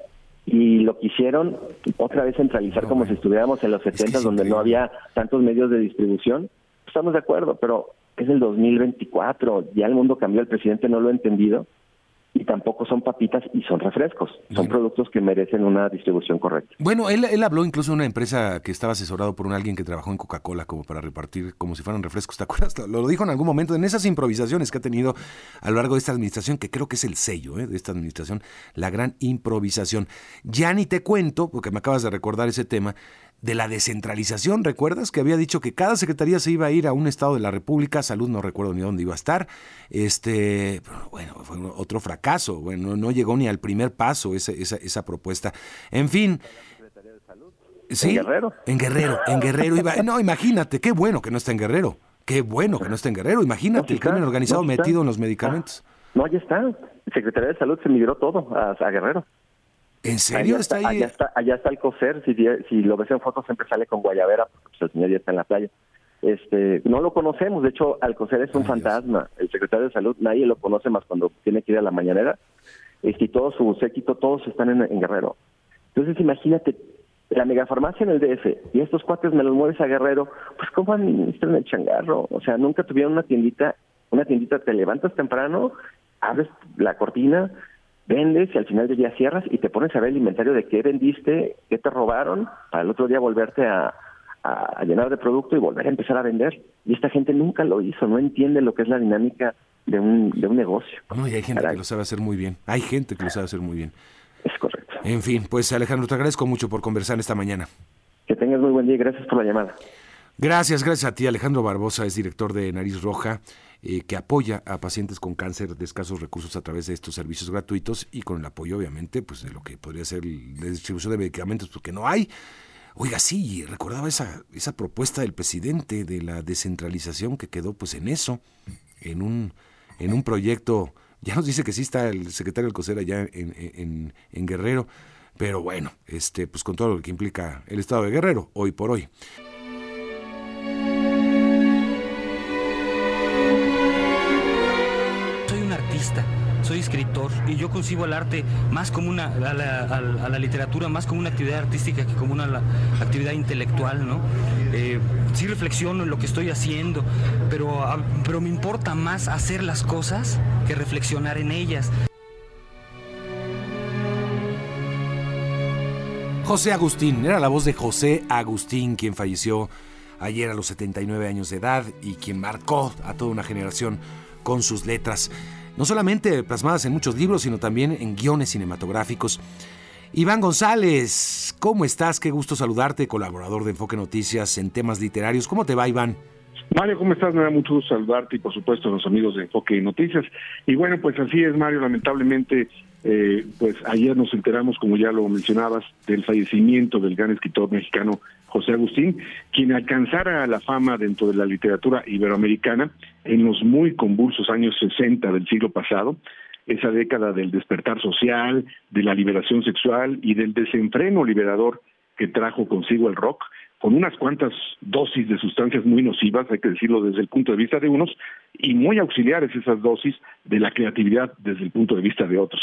y lo quisieron otra vez centralizar como si estuviéramos en los 70 donde no había tantos medios de distribución. Estamos de acuerdo, pero es el 2024, ya el mundo cambió, el presidente no lo ha entendido y tampoco son papitas y son refrescos. Son productos que merecen una distribución correcta. Bueno, él, él habló incluso de una empresa que estaba asesorado por un alguien que trabajó en Coca-Cola como para repartir como si fueran refrescos. ¿Te acuerdas? Lo, dijo en algún momento en esas improvisaciones que ha tenido a lo largo de esta administración, que creo que es el sello ¿eh? de esta administración, la gran improvisación. Ya ni te cuento, porque me acabas de recordar ese tema, de la descentralización, ¿recuerdas? Que había dicho que cada secretaría se iba a ir a un estado de la República, salud no recuerdo ni dónde iba a estar, este, bueno, fue otro fracaso, bueno, no llegó ni al primer paso esa, esa, esa propuesta. En fin, Sí, en Guerrero. En Guerrero, en Guerrero. Iba, no, imagínate, qué bueno que no está en Guerrero. Qué bueno que no está en Guerrero. Imagínate el crimen organizado metido en los medicamentos. No, ahí está. Secretaría de Salud se migró todo a, Guerrero. ¿En serio está, ahí? Allá está, allá está el COSER. Si, si lo ves en fotos, siempre sale con Guayabera, porque pues, el señor ya está en la playa. Este, no lo conocemos, de hecho, Alcocer es un fantasma. El secretario de Salud, nadie lo conoce más cuando tiene que ir a la mañanera. Este, y todo su séquito, todos están en, Guerrero. Entonces, imagínate, la megafarmacia en el DF y estos cuates me los mueves a Guerrero, pues ¿cómo administran el changarro? O sea, nunca tuvieron una tiendita, una tiendita, te levantas temprano, abres la cortina, vendes y al final del día cierras y te pones a ver el inventario de qué vendiste, qué te robaron, para el otro día volverte a, a, llenar de producto y volver a empezar a vender. Y esta gente nunca lo hizo, no entiende lo que es la dinámica de un, de un negocio. No, y hay gente que lo sabe hacer muy bien. Hay gente que lo sabe hacer muy bien. Es correcto. En fin, pues Alejandro, te agradezco mucho por conversar esta mañana. Que tengas muy buen día y gracias por la llamada. Gracias, gracias a ti. Alejandro Barbosa es director de Nariz Roja, eh, que apoya a pacientes con cáncer de escasos recursos a través de estos servicios gratuitos y con el apoyo, obviamente, pues de lo que podría ser la distribución de medicamentos, porque no hay. Oiga, sí, recordaba esa, esa propuesta del presidente de la descentralización que quedó pues en eso, en un, en un proyecto, ya nos dice que sí está el secretario del COSER allá en, en, en Guerrero, pero bueno, este, pues con todo lo que implica el estado de Guerrero, hoy por hoy. Escritor y yo concibo al arte más como una, a la, literatura más como una actividad artística que como una actividad intelectual, ¿no? Eh, sí reflexiono en lo que estoy haciendo, pero, pero me importa más hacer las cosas que reflexionar en ellas. José Agustín, era la voz de José Agustín quien falleció ayer a los 79 años de edad y quien marcó a toda una generación con sus letras no solamente plasmadas en muchos libros, sino también en guiones cinematográficos. Iván González, ¿cómo estás? Qué gusto saludarte, colaborador de Enfoque Noticias en temas literarios. ¿Cómo te va, Iván? Mario, ¿cómo estás? Me da mucho gusto saludarte y por supuesto a los amigos de Enfoque Noticias. Y bueno, pues así es, Mario, lamentablemente, eh, pues ayer nos enteramos, como ya lo mencionabas, del fallecimiento del gran escritor mexicano José Agustín, quien alcanzara la fama dentro de la literatura iberoamericana en los muy convulsos años 60 del siglo pasado, esa década del despertar social, de la liberación sexual y del desenfreno liberador que trajo consigo el rock, con unas cuantas dosis de sustancias muy nocivas, hay que decirlo desde el punto de vista de unos, y muy auxiliares esas dosis de la creatividad desde el punto de vista de otros.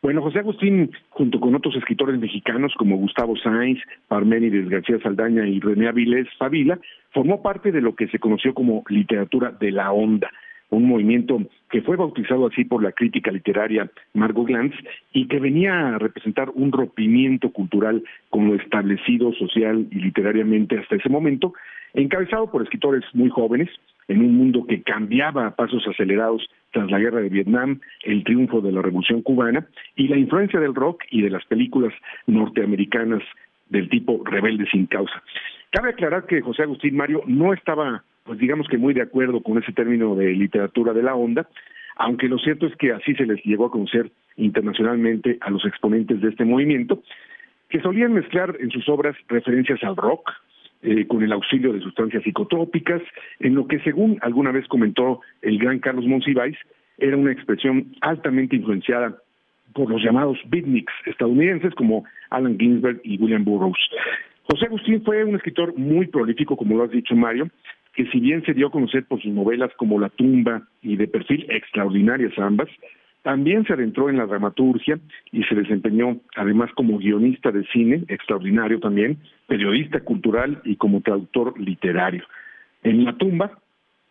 Bueno, José Agustín, junto con otros escritores mexicanos como Gustavo Sainz, Parménides García Saldaña y René Avilés Favila, formó parte de lo que se conoció como literatura de la onda, un movimiento que fue bautizado así por la crítica literaria Margot Glantz y que venía a representar un rompimiento cultural con lo establecido social y literariamente hasta ese momento, encabezado por escritores muy jóvenes, en un mundo que cambiaba a pasos acelerados tras la guerra de Vietnam, el triunfo de la Revolución cubana y la influencia del rock y de las películas norteamericanas del tipo rebelde sin causa. Cabe aclarar que José Agustín Mario no estaba, pues digamos que muy de acuerdo con ese término de literatura de la onda, aunque lo cierto es que así se les llegó a conocer internacionalmente a los exponentes de este movimiento, que solían mezclar en sus obras referencias al rock, eh, con el auxilio de sustancias psicotrópicas, en lo que según alguna vez comentó el gran Carlos Monsiváis, era una expresión altamente influenciada por los llamados beatniks estadounidenses como Alan Ginsberg y William Burroughs. José Agustín fue un escritor muy prolífico, como lo has dicho Mario, que si bien se dio a conocer por sus novelas como La tumba y de perfil extraordinarias ambas, también se adentró en la dramaturgia y se desempeñó además como guionista de cine, extraordinario también, periodista cultural y como traductor literario. En La tumba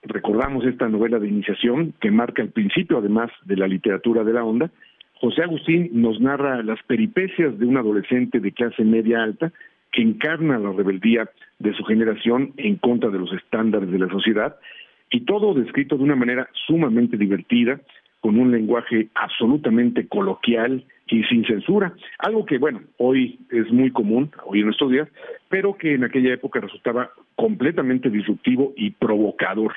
recordamos esta novela de iniciación que marca el principio además de la literatura de la onda. José Agustín nos narra las peripecias de un adolescente de clase media alta encarna la rebeldía de su generación en contra de los estándares de la sociedad y todo descrito de una manera sumamente divertida, con un lenguaje absolutamente coloquial y sin censura, algo que, bueno, hoy es muy común, hoy en estos días, pero que en aquella época resultaba completamente disruptivo y provocador.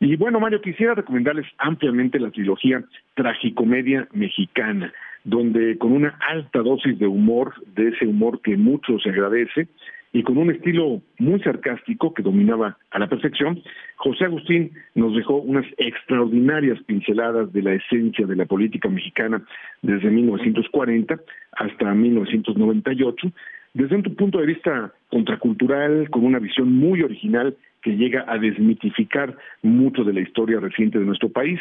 Y bueno, Mario, quisiera recomendarles ampliamente la trilogía Tragicomedia Mexicana, donde con una alta dosis de humor, de ese humor que mucho se agradece, y con un estilo muy sarcástico que dominaba a la perfección, José Agustín nos dejó unas extraordinarias pinceladas de la esencia de la política mexicana desde 1940 hasta 1998, desde un punto de vista contracultural, con una visión muy original que llega a desmitificar mucho de la historia reciente de nuestro país,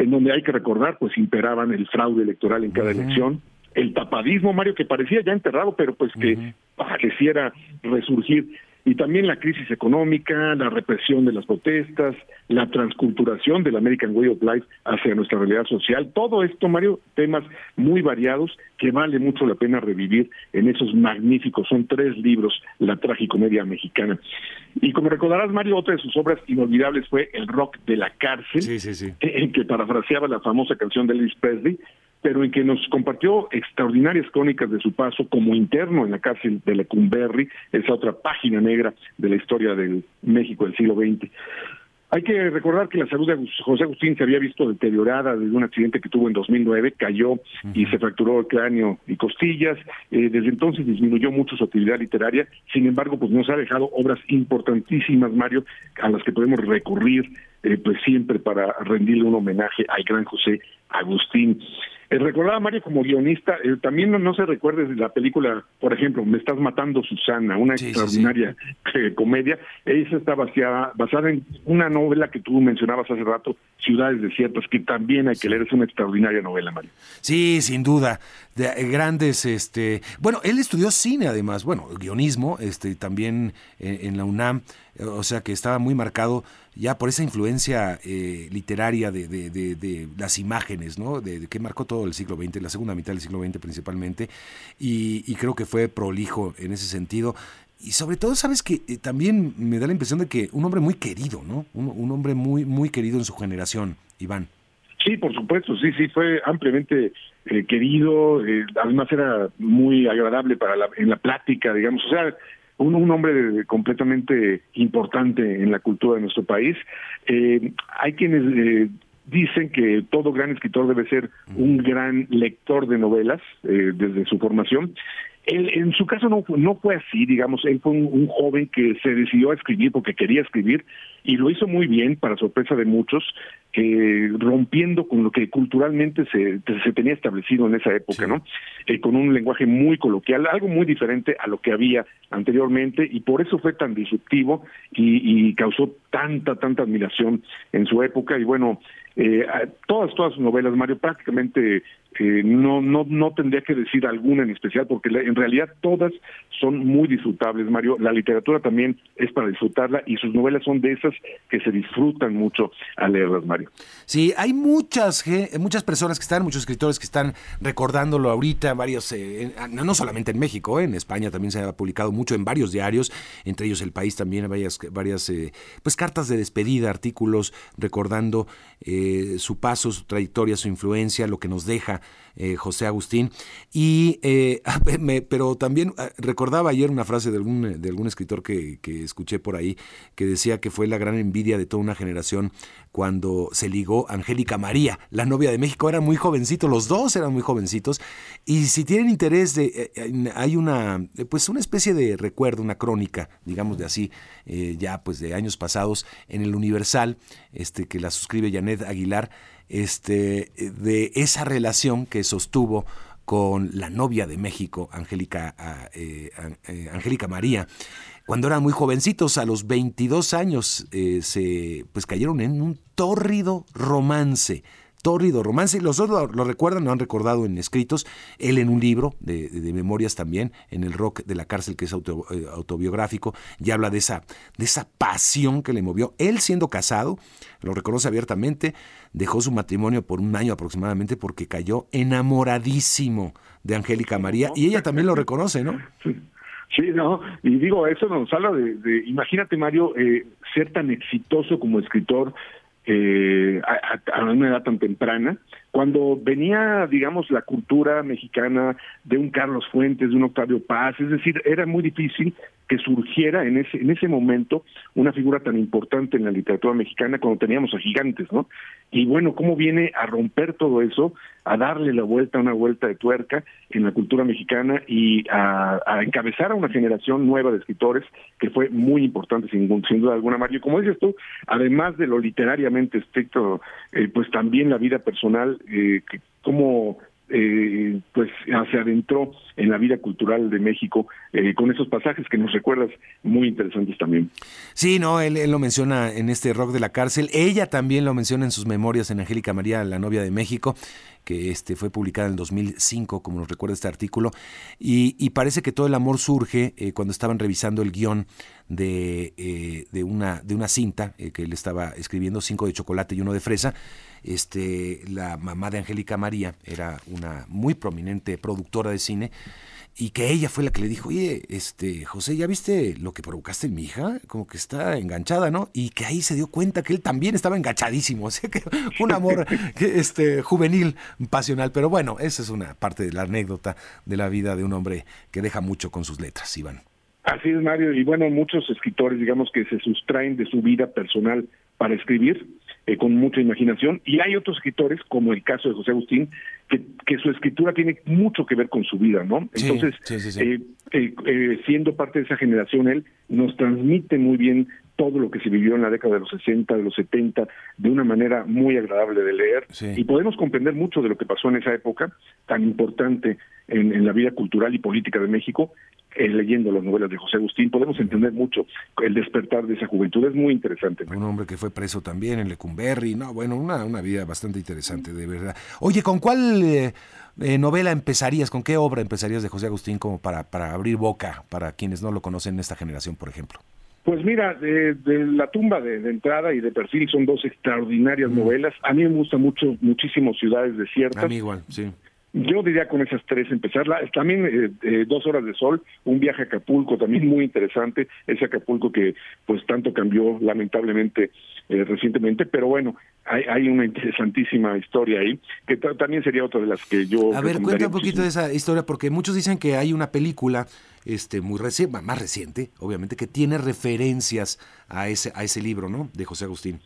en donde hay que recordar, pues imperaban el fraude electoral en cada elección, el tapadismo, Mario, que parecía ya enterrado, pero pues que pareciera resurgir y también la crisis económica, la represión de las protestas, la transculturación del American Way of Life hacia nuestra realidad social. Todo esto, Mario, temas muy variados que vale mucho la pena revivir en esos magníficos, son tres libros, la tragicomedia mexicana. Y como recordarás, Mario, otra de sus obras inolvidables fue El rock de la cárcel, en que parafraseaba la famosa canción de Elvis Presley, pero en que nos compartió extraordinarias crónicas de su paso como interno en la cárcel de Lecumberri, esa otra página negra de la historia del México del siglo XX. Hay que recordar que la salud de José Agustín se había visto deteriorada desde un accidente que tuvo en 2009, cayó y se fracturó el cráneo y costillas. Eh, desde entonces disminuyó mucho su actividad literaria. Sin embargo, pues nos ha dejado obras importantísimas, Mario, a las que podemos recurrir eh, pues siempre para rendirle un homenaje al gran José Agustín. Eh, recordaba a Mario como guionista, eh, también no, se recuerde de la película, por ejemplo, Me estás matando Susana, una extraordinaria eh, comedia. Esa está basada, basada en una novela que tú mencionabas hace rato, Ciudades Desiertas, que también hay que leer, es una extraordinaria novela, Mario. Sí, sin duda. De, grandes, este, bueno, él estudió cine además, bueno, guionismo, este, también en la UNAM, o sea que estaba muy marcado ya por esa influencia eh, literaria de, de, las imágenes, ¿no? De, que marcó todo el siglo XX, la segunda mitad del siglo XX principalmente, y, creo que fue prolijo en ese sentido. Y sobre todo, sabes que eh, también me da la impresión de que un hombre muy querido, ¿no? Un, hombre muy, muy querido en su generación, Iván. Sí, por supuesto, sí, sí, fue ampliamente eh, querido, además era muy agradable para la, en la plática, digamos, o sea, un, hombre completamente importante en la cultura de nuestro país. Eh, hay quienes eh, dicen que todo gran escritor debe ser un gran lector de novelas eh, desde su formación. Él, en su caso no, no fue así, digamos, él fue un, joven que se decidió a escribir porque quería escribir y lo hizo muy bien, para sorpresa de muchos, eh, rompiendo con lo que culturalmente se, se tenía establecido en esa época, ¿no? Eh, con un lenguaje muy coloquial, algo muy diferente a lo que había anteriormente y por eso fue tan disruptivo y, y causó tanta, tanta admiración en su época y bueno, eh, todas, todas sus novelas, Mario, prácticamente eh, no, no, no tendría que decir alguna en especial, porque en realidad todas son muy disfrutables, Mario. La literatura también es para disfrutarla y sus novelas son de esas que se disfrutan mucho al leerlas, Mario. Sí, hay muchas, muchas personas que están, muchos escritores que están recordándolo ahorita, varios, eh, no solamente en México, en España también se ha publicado mucho en varios diarios, entre ellos El País también, varias, varias pues cartas de despedida, artículos recordando su paso, su trayectoria, su influencia, lo que nos deja eh, José Agustín. Y, eh, pero también ah, recordaba ayer una frase de algún, de algún escritor que, que, escuché por ahí, que decía que fue la gran envidia de toda una generación cuando se ligó Angélica María, la novia de México. Eran muy jovencitos, los dos eran muy jovencitos. Y si tienen interés, de, eh, hay una, pues una especie de recuerdo, una crónica, digamos de así, ya pues de años pasados, en el Universal, este, que la suscribe Janet Aguilar este, de esa relación que sostuvo con la novia de México, Angélica, ah, eh, eh, María. Cuando eran muy jovencitos, a los 22 años, eh, se pues cayeron en un tórrido romance tórrido romance, y los dos lo, recuerdan, lo han recordado en escritos, él en un libro de, memorias también, en el rock de la cárcel que es autobiográfico, y habla de esa, de esa pasión que le movió. Él siendo casado, lo reconoce abiertamente, dejó su matrimonio por un año aproximadamente porque cayó enamoradísimo de Angélica María y ella también lo reconoce, ¿no? Sí, no, y digo, eso nos habla de, imagínate Mario, eh, ser tan exitoso como escritor eh, a, una edad tan temprana, cuando venía, digamos, la cultura mexicana de un Carlos Fuentes, de un Octavio Paz, es decir, era muy difícil que surgiera en ese, en ese momento una figura tan importante en la literatura mexicana cuando teníamos a gigantes, ¿no? Y bueno, cómo viene a romper todo eso, a darle la vuelta, una vuelta de tuerca en la cultura mexicana y a, encabezar a una generación nueva de escritores que fue muy importante sin, sin duda alguna, Mario. Como dices tú, además de lo literariamente estricto, eh, pues también la vida personal, eh, cómo eh, pues se adentró en la vida cultural de México eh, con esos pasajes que nos recuerdas muy interesantes también. Sí, no, él, lo menciona en este rock de la cárcel. Ella también lo menciona en sus memorias en Angélica María, la novia de México, que este fue publicada en el 2005, como nos recuerda este artículo. Y, parece que todo el amor surge eh, cuando estaban revisando el guion de, eh, de, una, de una cinta que él estaba escribiendo, cinco de chocolate y uno de fresa este, la mamá de Angélica María era una muy prominente productora de cine y que ella fue la que le dijo, oye, este, José, ¿ya viste lo que provocaste en mi hija? Como que está enganchada, ¿no? Y que ahí se dio cuenta que él también estaba enganchadísimo, o sea que un amor este, juvenil, pasional, pero bueno, esa es una parte de la anécdota de la vida de un hombre que deja mucho con sus letras, Iván. Así es, Mario, y bueno, muchos escritores, digamos, que se sustraen de su vida personal para escribir, eh, con mucha imaginación, y hay otros escritores, como el caso de José Agustín, que, que su escritura tiene mucho que ver con su vida, ¿no? Entonces, eh, eh, siendo parte de esa generación, él nos transmite muy bien todo lo que se vivió en la década de los 60, de los 70, de una manera muy agradable de leer, y podemos comprender mucho de lo que pasó en esa época tan importante en, en la vida cultural y política de México, eh, leyendo las novelas de José Agustín, podemos entender mucho el despertar de esa juventud. Es muy interesante. Un hombre que fue preso también en Lecumberri, no, bueno, una, una vida bastante interesante, de verdad. Oye, ¿con cuál eh, eh, novela empezarías, con qué obra empezarías de José Agustín como para, para abrir boca para quienes no lo conocen en esta generación, por ejemplo? Pues mira, de, La tumba de, entrada y de perfil son dos extraordinarias novelas. A mí me gusta mucho, muchísimo Ciudades Desiertas. A mí igual, sí. Yo diría con esas tres empezarla. También eh, eh, Dos Horas de Sol, un viaje a Acapulco también muy interesante. Ese Acapulco que pues tanto cambió lamentablemente eh, recientemente, pero bueno, hay, hay, una interesantísima historia ahí, que también sería otra de las que yo... A ver, cuenta un poquito de esa historia, porque muchos dicen que hay una película este muy reciente, más reciente, obviamente, que tiene referencias a ese, a ese libro, ¿no? De José Agustín.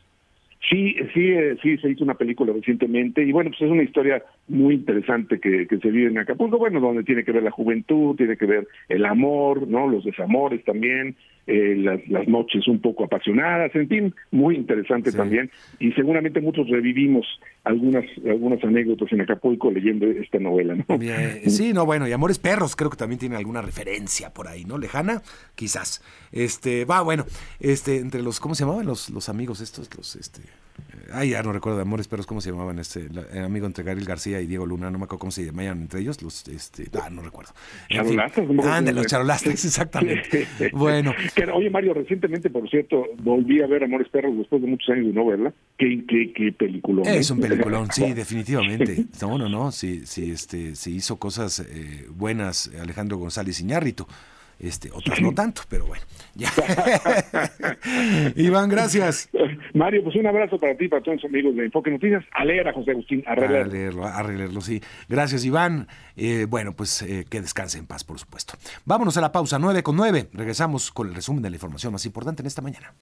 Sí, sí, eh, sí, se hizo una película recientemente y bueno, pues es una historia muy interesante que, que se vive en Acapulco, bueno, donde tiene que ver la juventud, tiene que ver el amor, ¿no? Los desamores también, eh, las, las noches un poco apasionadas, en fin, muy interesante también y seguramente muchos revivimos algunas algunas anécdotas en Acapulco leyendo esta novela, ¿no? sí, no, bueno, y Amores Perros creo que también tiene alguna referencia por ahí, ¿no? Lejana, quizás. Este, va, bueno, este, entre los, ¿cómo se llamaban los, los amigos estos? Los, este, Ay, ya no recuerdo de Amores Perros cómo se llamaban este el amigo entre Gabriel García y Diego Luna, no me acuerdo cómo se llamaban entre ellos, los este, ah, no recuerdo. Charolastas, de los charolastas, exactamente. bueno. oye, Mario, recientemente, por cierto, volví a ver Amores Perros después de muchos años de no verla. Qué, qué, qué peliculón. Es un peliculón, sí, definitivamente. No, no, no, sí, sí, este, sí hizo cosas eh, buenas Alejandro González Iñárritu. Este, otras no tanto, pero bueno. Ya. Iván, gracias. Mario, pues un abrazo para ti, para todos los amigos de Enfoque Noticias. A leer a José Agustín, a releerlo. A releerlo, sí. Gracias, Iván. Eh, bueno, pues eh, que descanse en paz, por supuesto. Vámonos a la pausa, 9 con 9. Regresamos con el resumen de la información más importante en esta mañana.